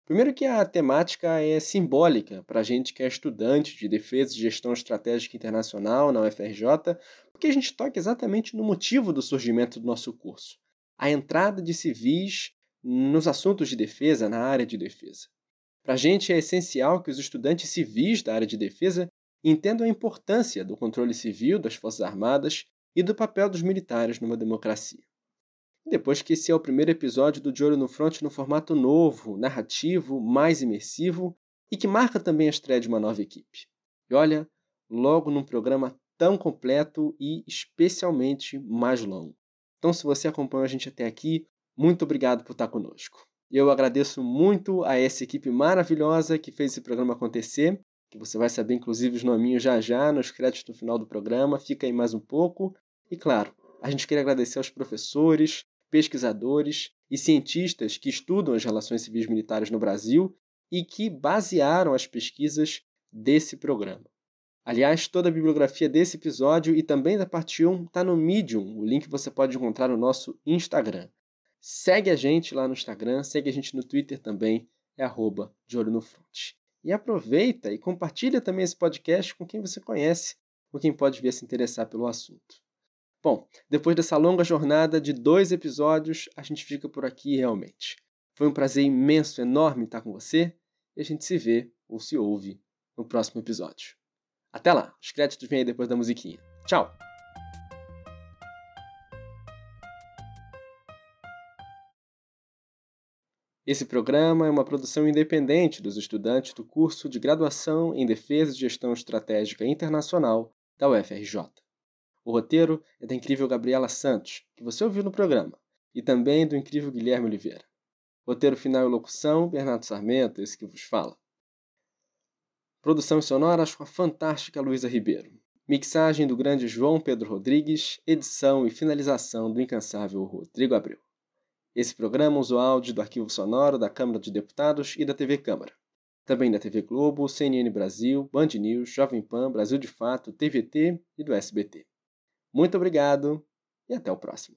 [SPEAKER 2] Primeiro que a temática é simbólica para a gente que é estudante de defesa e gestão estratégica internacional na UFRJ, porque a gente toca exatamente no motivo do surgimento do nosso curso, a entrada de civis nos assuntos de defesa, na área de defesa. Para a gente é essencial que os estudantes civis da área de defesa entendam a importância do controle civil das Forças Armadas e do papel dos militares numa democracia. Depois que esse é o primeiro episódio do De Olho no Front no formato novo, narrativo, mais imersivo e que marca também a estreia de uma nova equipe. E olha, logo num programa tão completo e especialmente mais longo. Então, se você acompanhou a gente até aqui, muito obrigado por estar conosco. Eu agradeço muito a essa equipe maravilhosa que fez esse programa acontecer, que você vai saber inclusive os nominhos já já nos créditos no final do programa, fica aí mais um pouco. E claro, a gente queria agradecer aos professores, pesquisadores e cientistas que estudam as relações civis militares no Brasil e que basearam as pesquisas desse programa. Aliás, toda a bibliografia desse episódio e também da parte 1 está no Medium, o link você pode encontrar no nosso Instagram. Segue a gente lá no Instagram, segue a gente no Twitter também, é arroba de olho no front. E aproveita e compartilha também esse podcast com quem você conhece, com quem pode vir a se interessar pelo assunto. Bom, depois dessa longa jornada de dois episódios, a gente fica por aqui realmente. Foi um prazer imenso, enorme estar com você e a gente se vê ou se ouve no próximo episódio. Até lá, os créditos vêm aí depois da musiquinha. Tchau! Esse programa é uma produção independente dos estudantes do curso de graduação em Defesa e Gestão Estratégica Internacional da UFRJ. O roteiro é da incrível Gabriela Santos, que você ouviu no programa, e também do incrível Guilherme Oliveira. Roteiro final e locução, Bernardo Sarmento, esse que vos fala. Produção sonoras com a fantástica Luísa Ribeiro. Mixagem do grande João Pedro Rodrigues, edição e finalização do incansável Rodrigo Abreu. Esse programa usou áudio do arquivo sonoro da Câmara de Deputados e da TV Câmara. Também da TV Globo, CNN Brasil, Band News, Jovem Pan, Brasil de Fato, TVT e do SBT. Muito obrigado e até o próximo.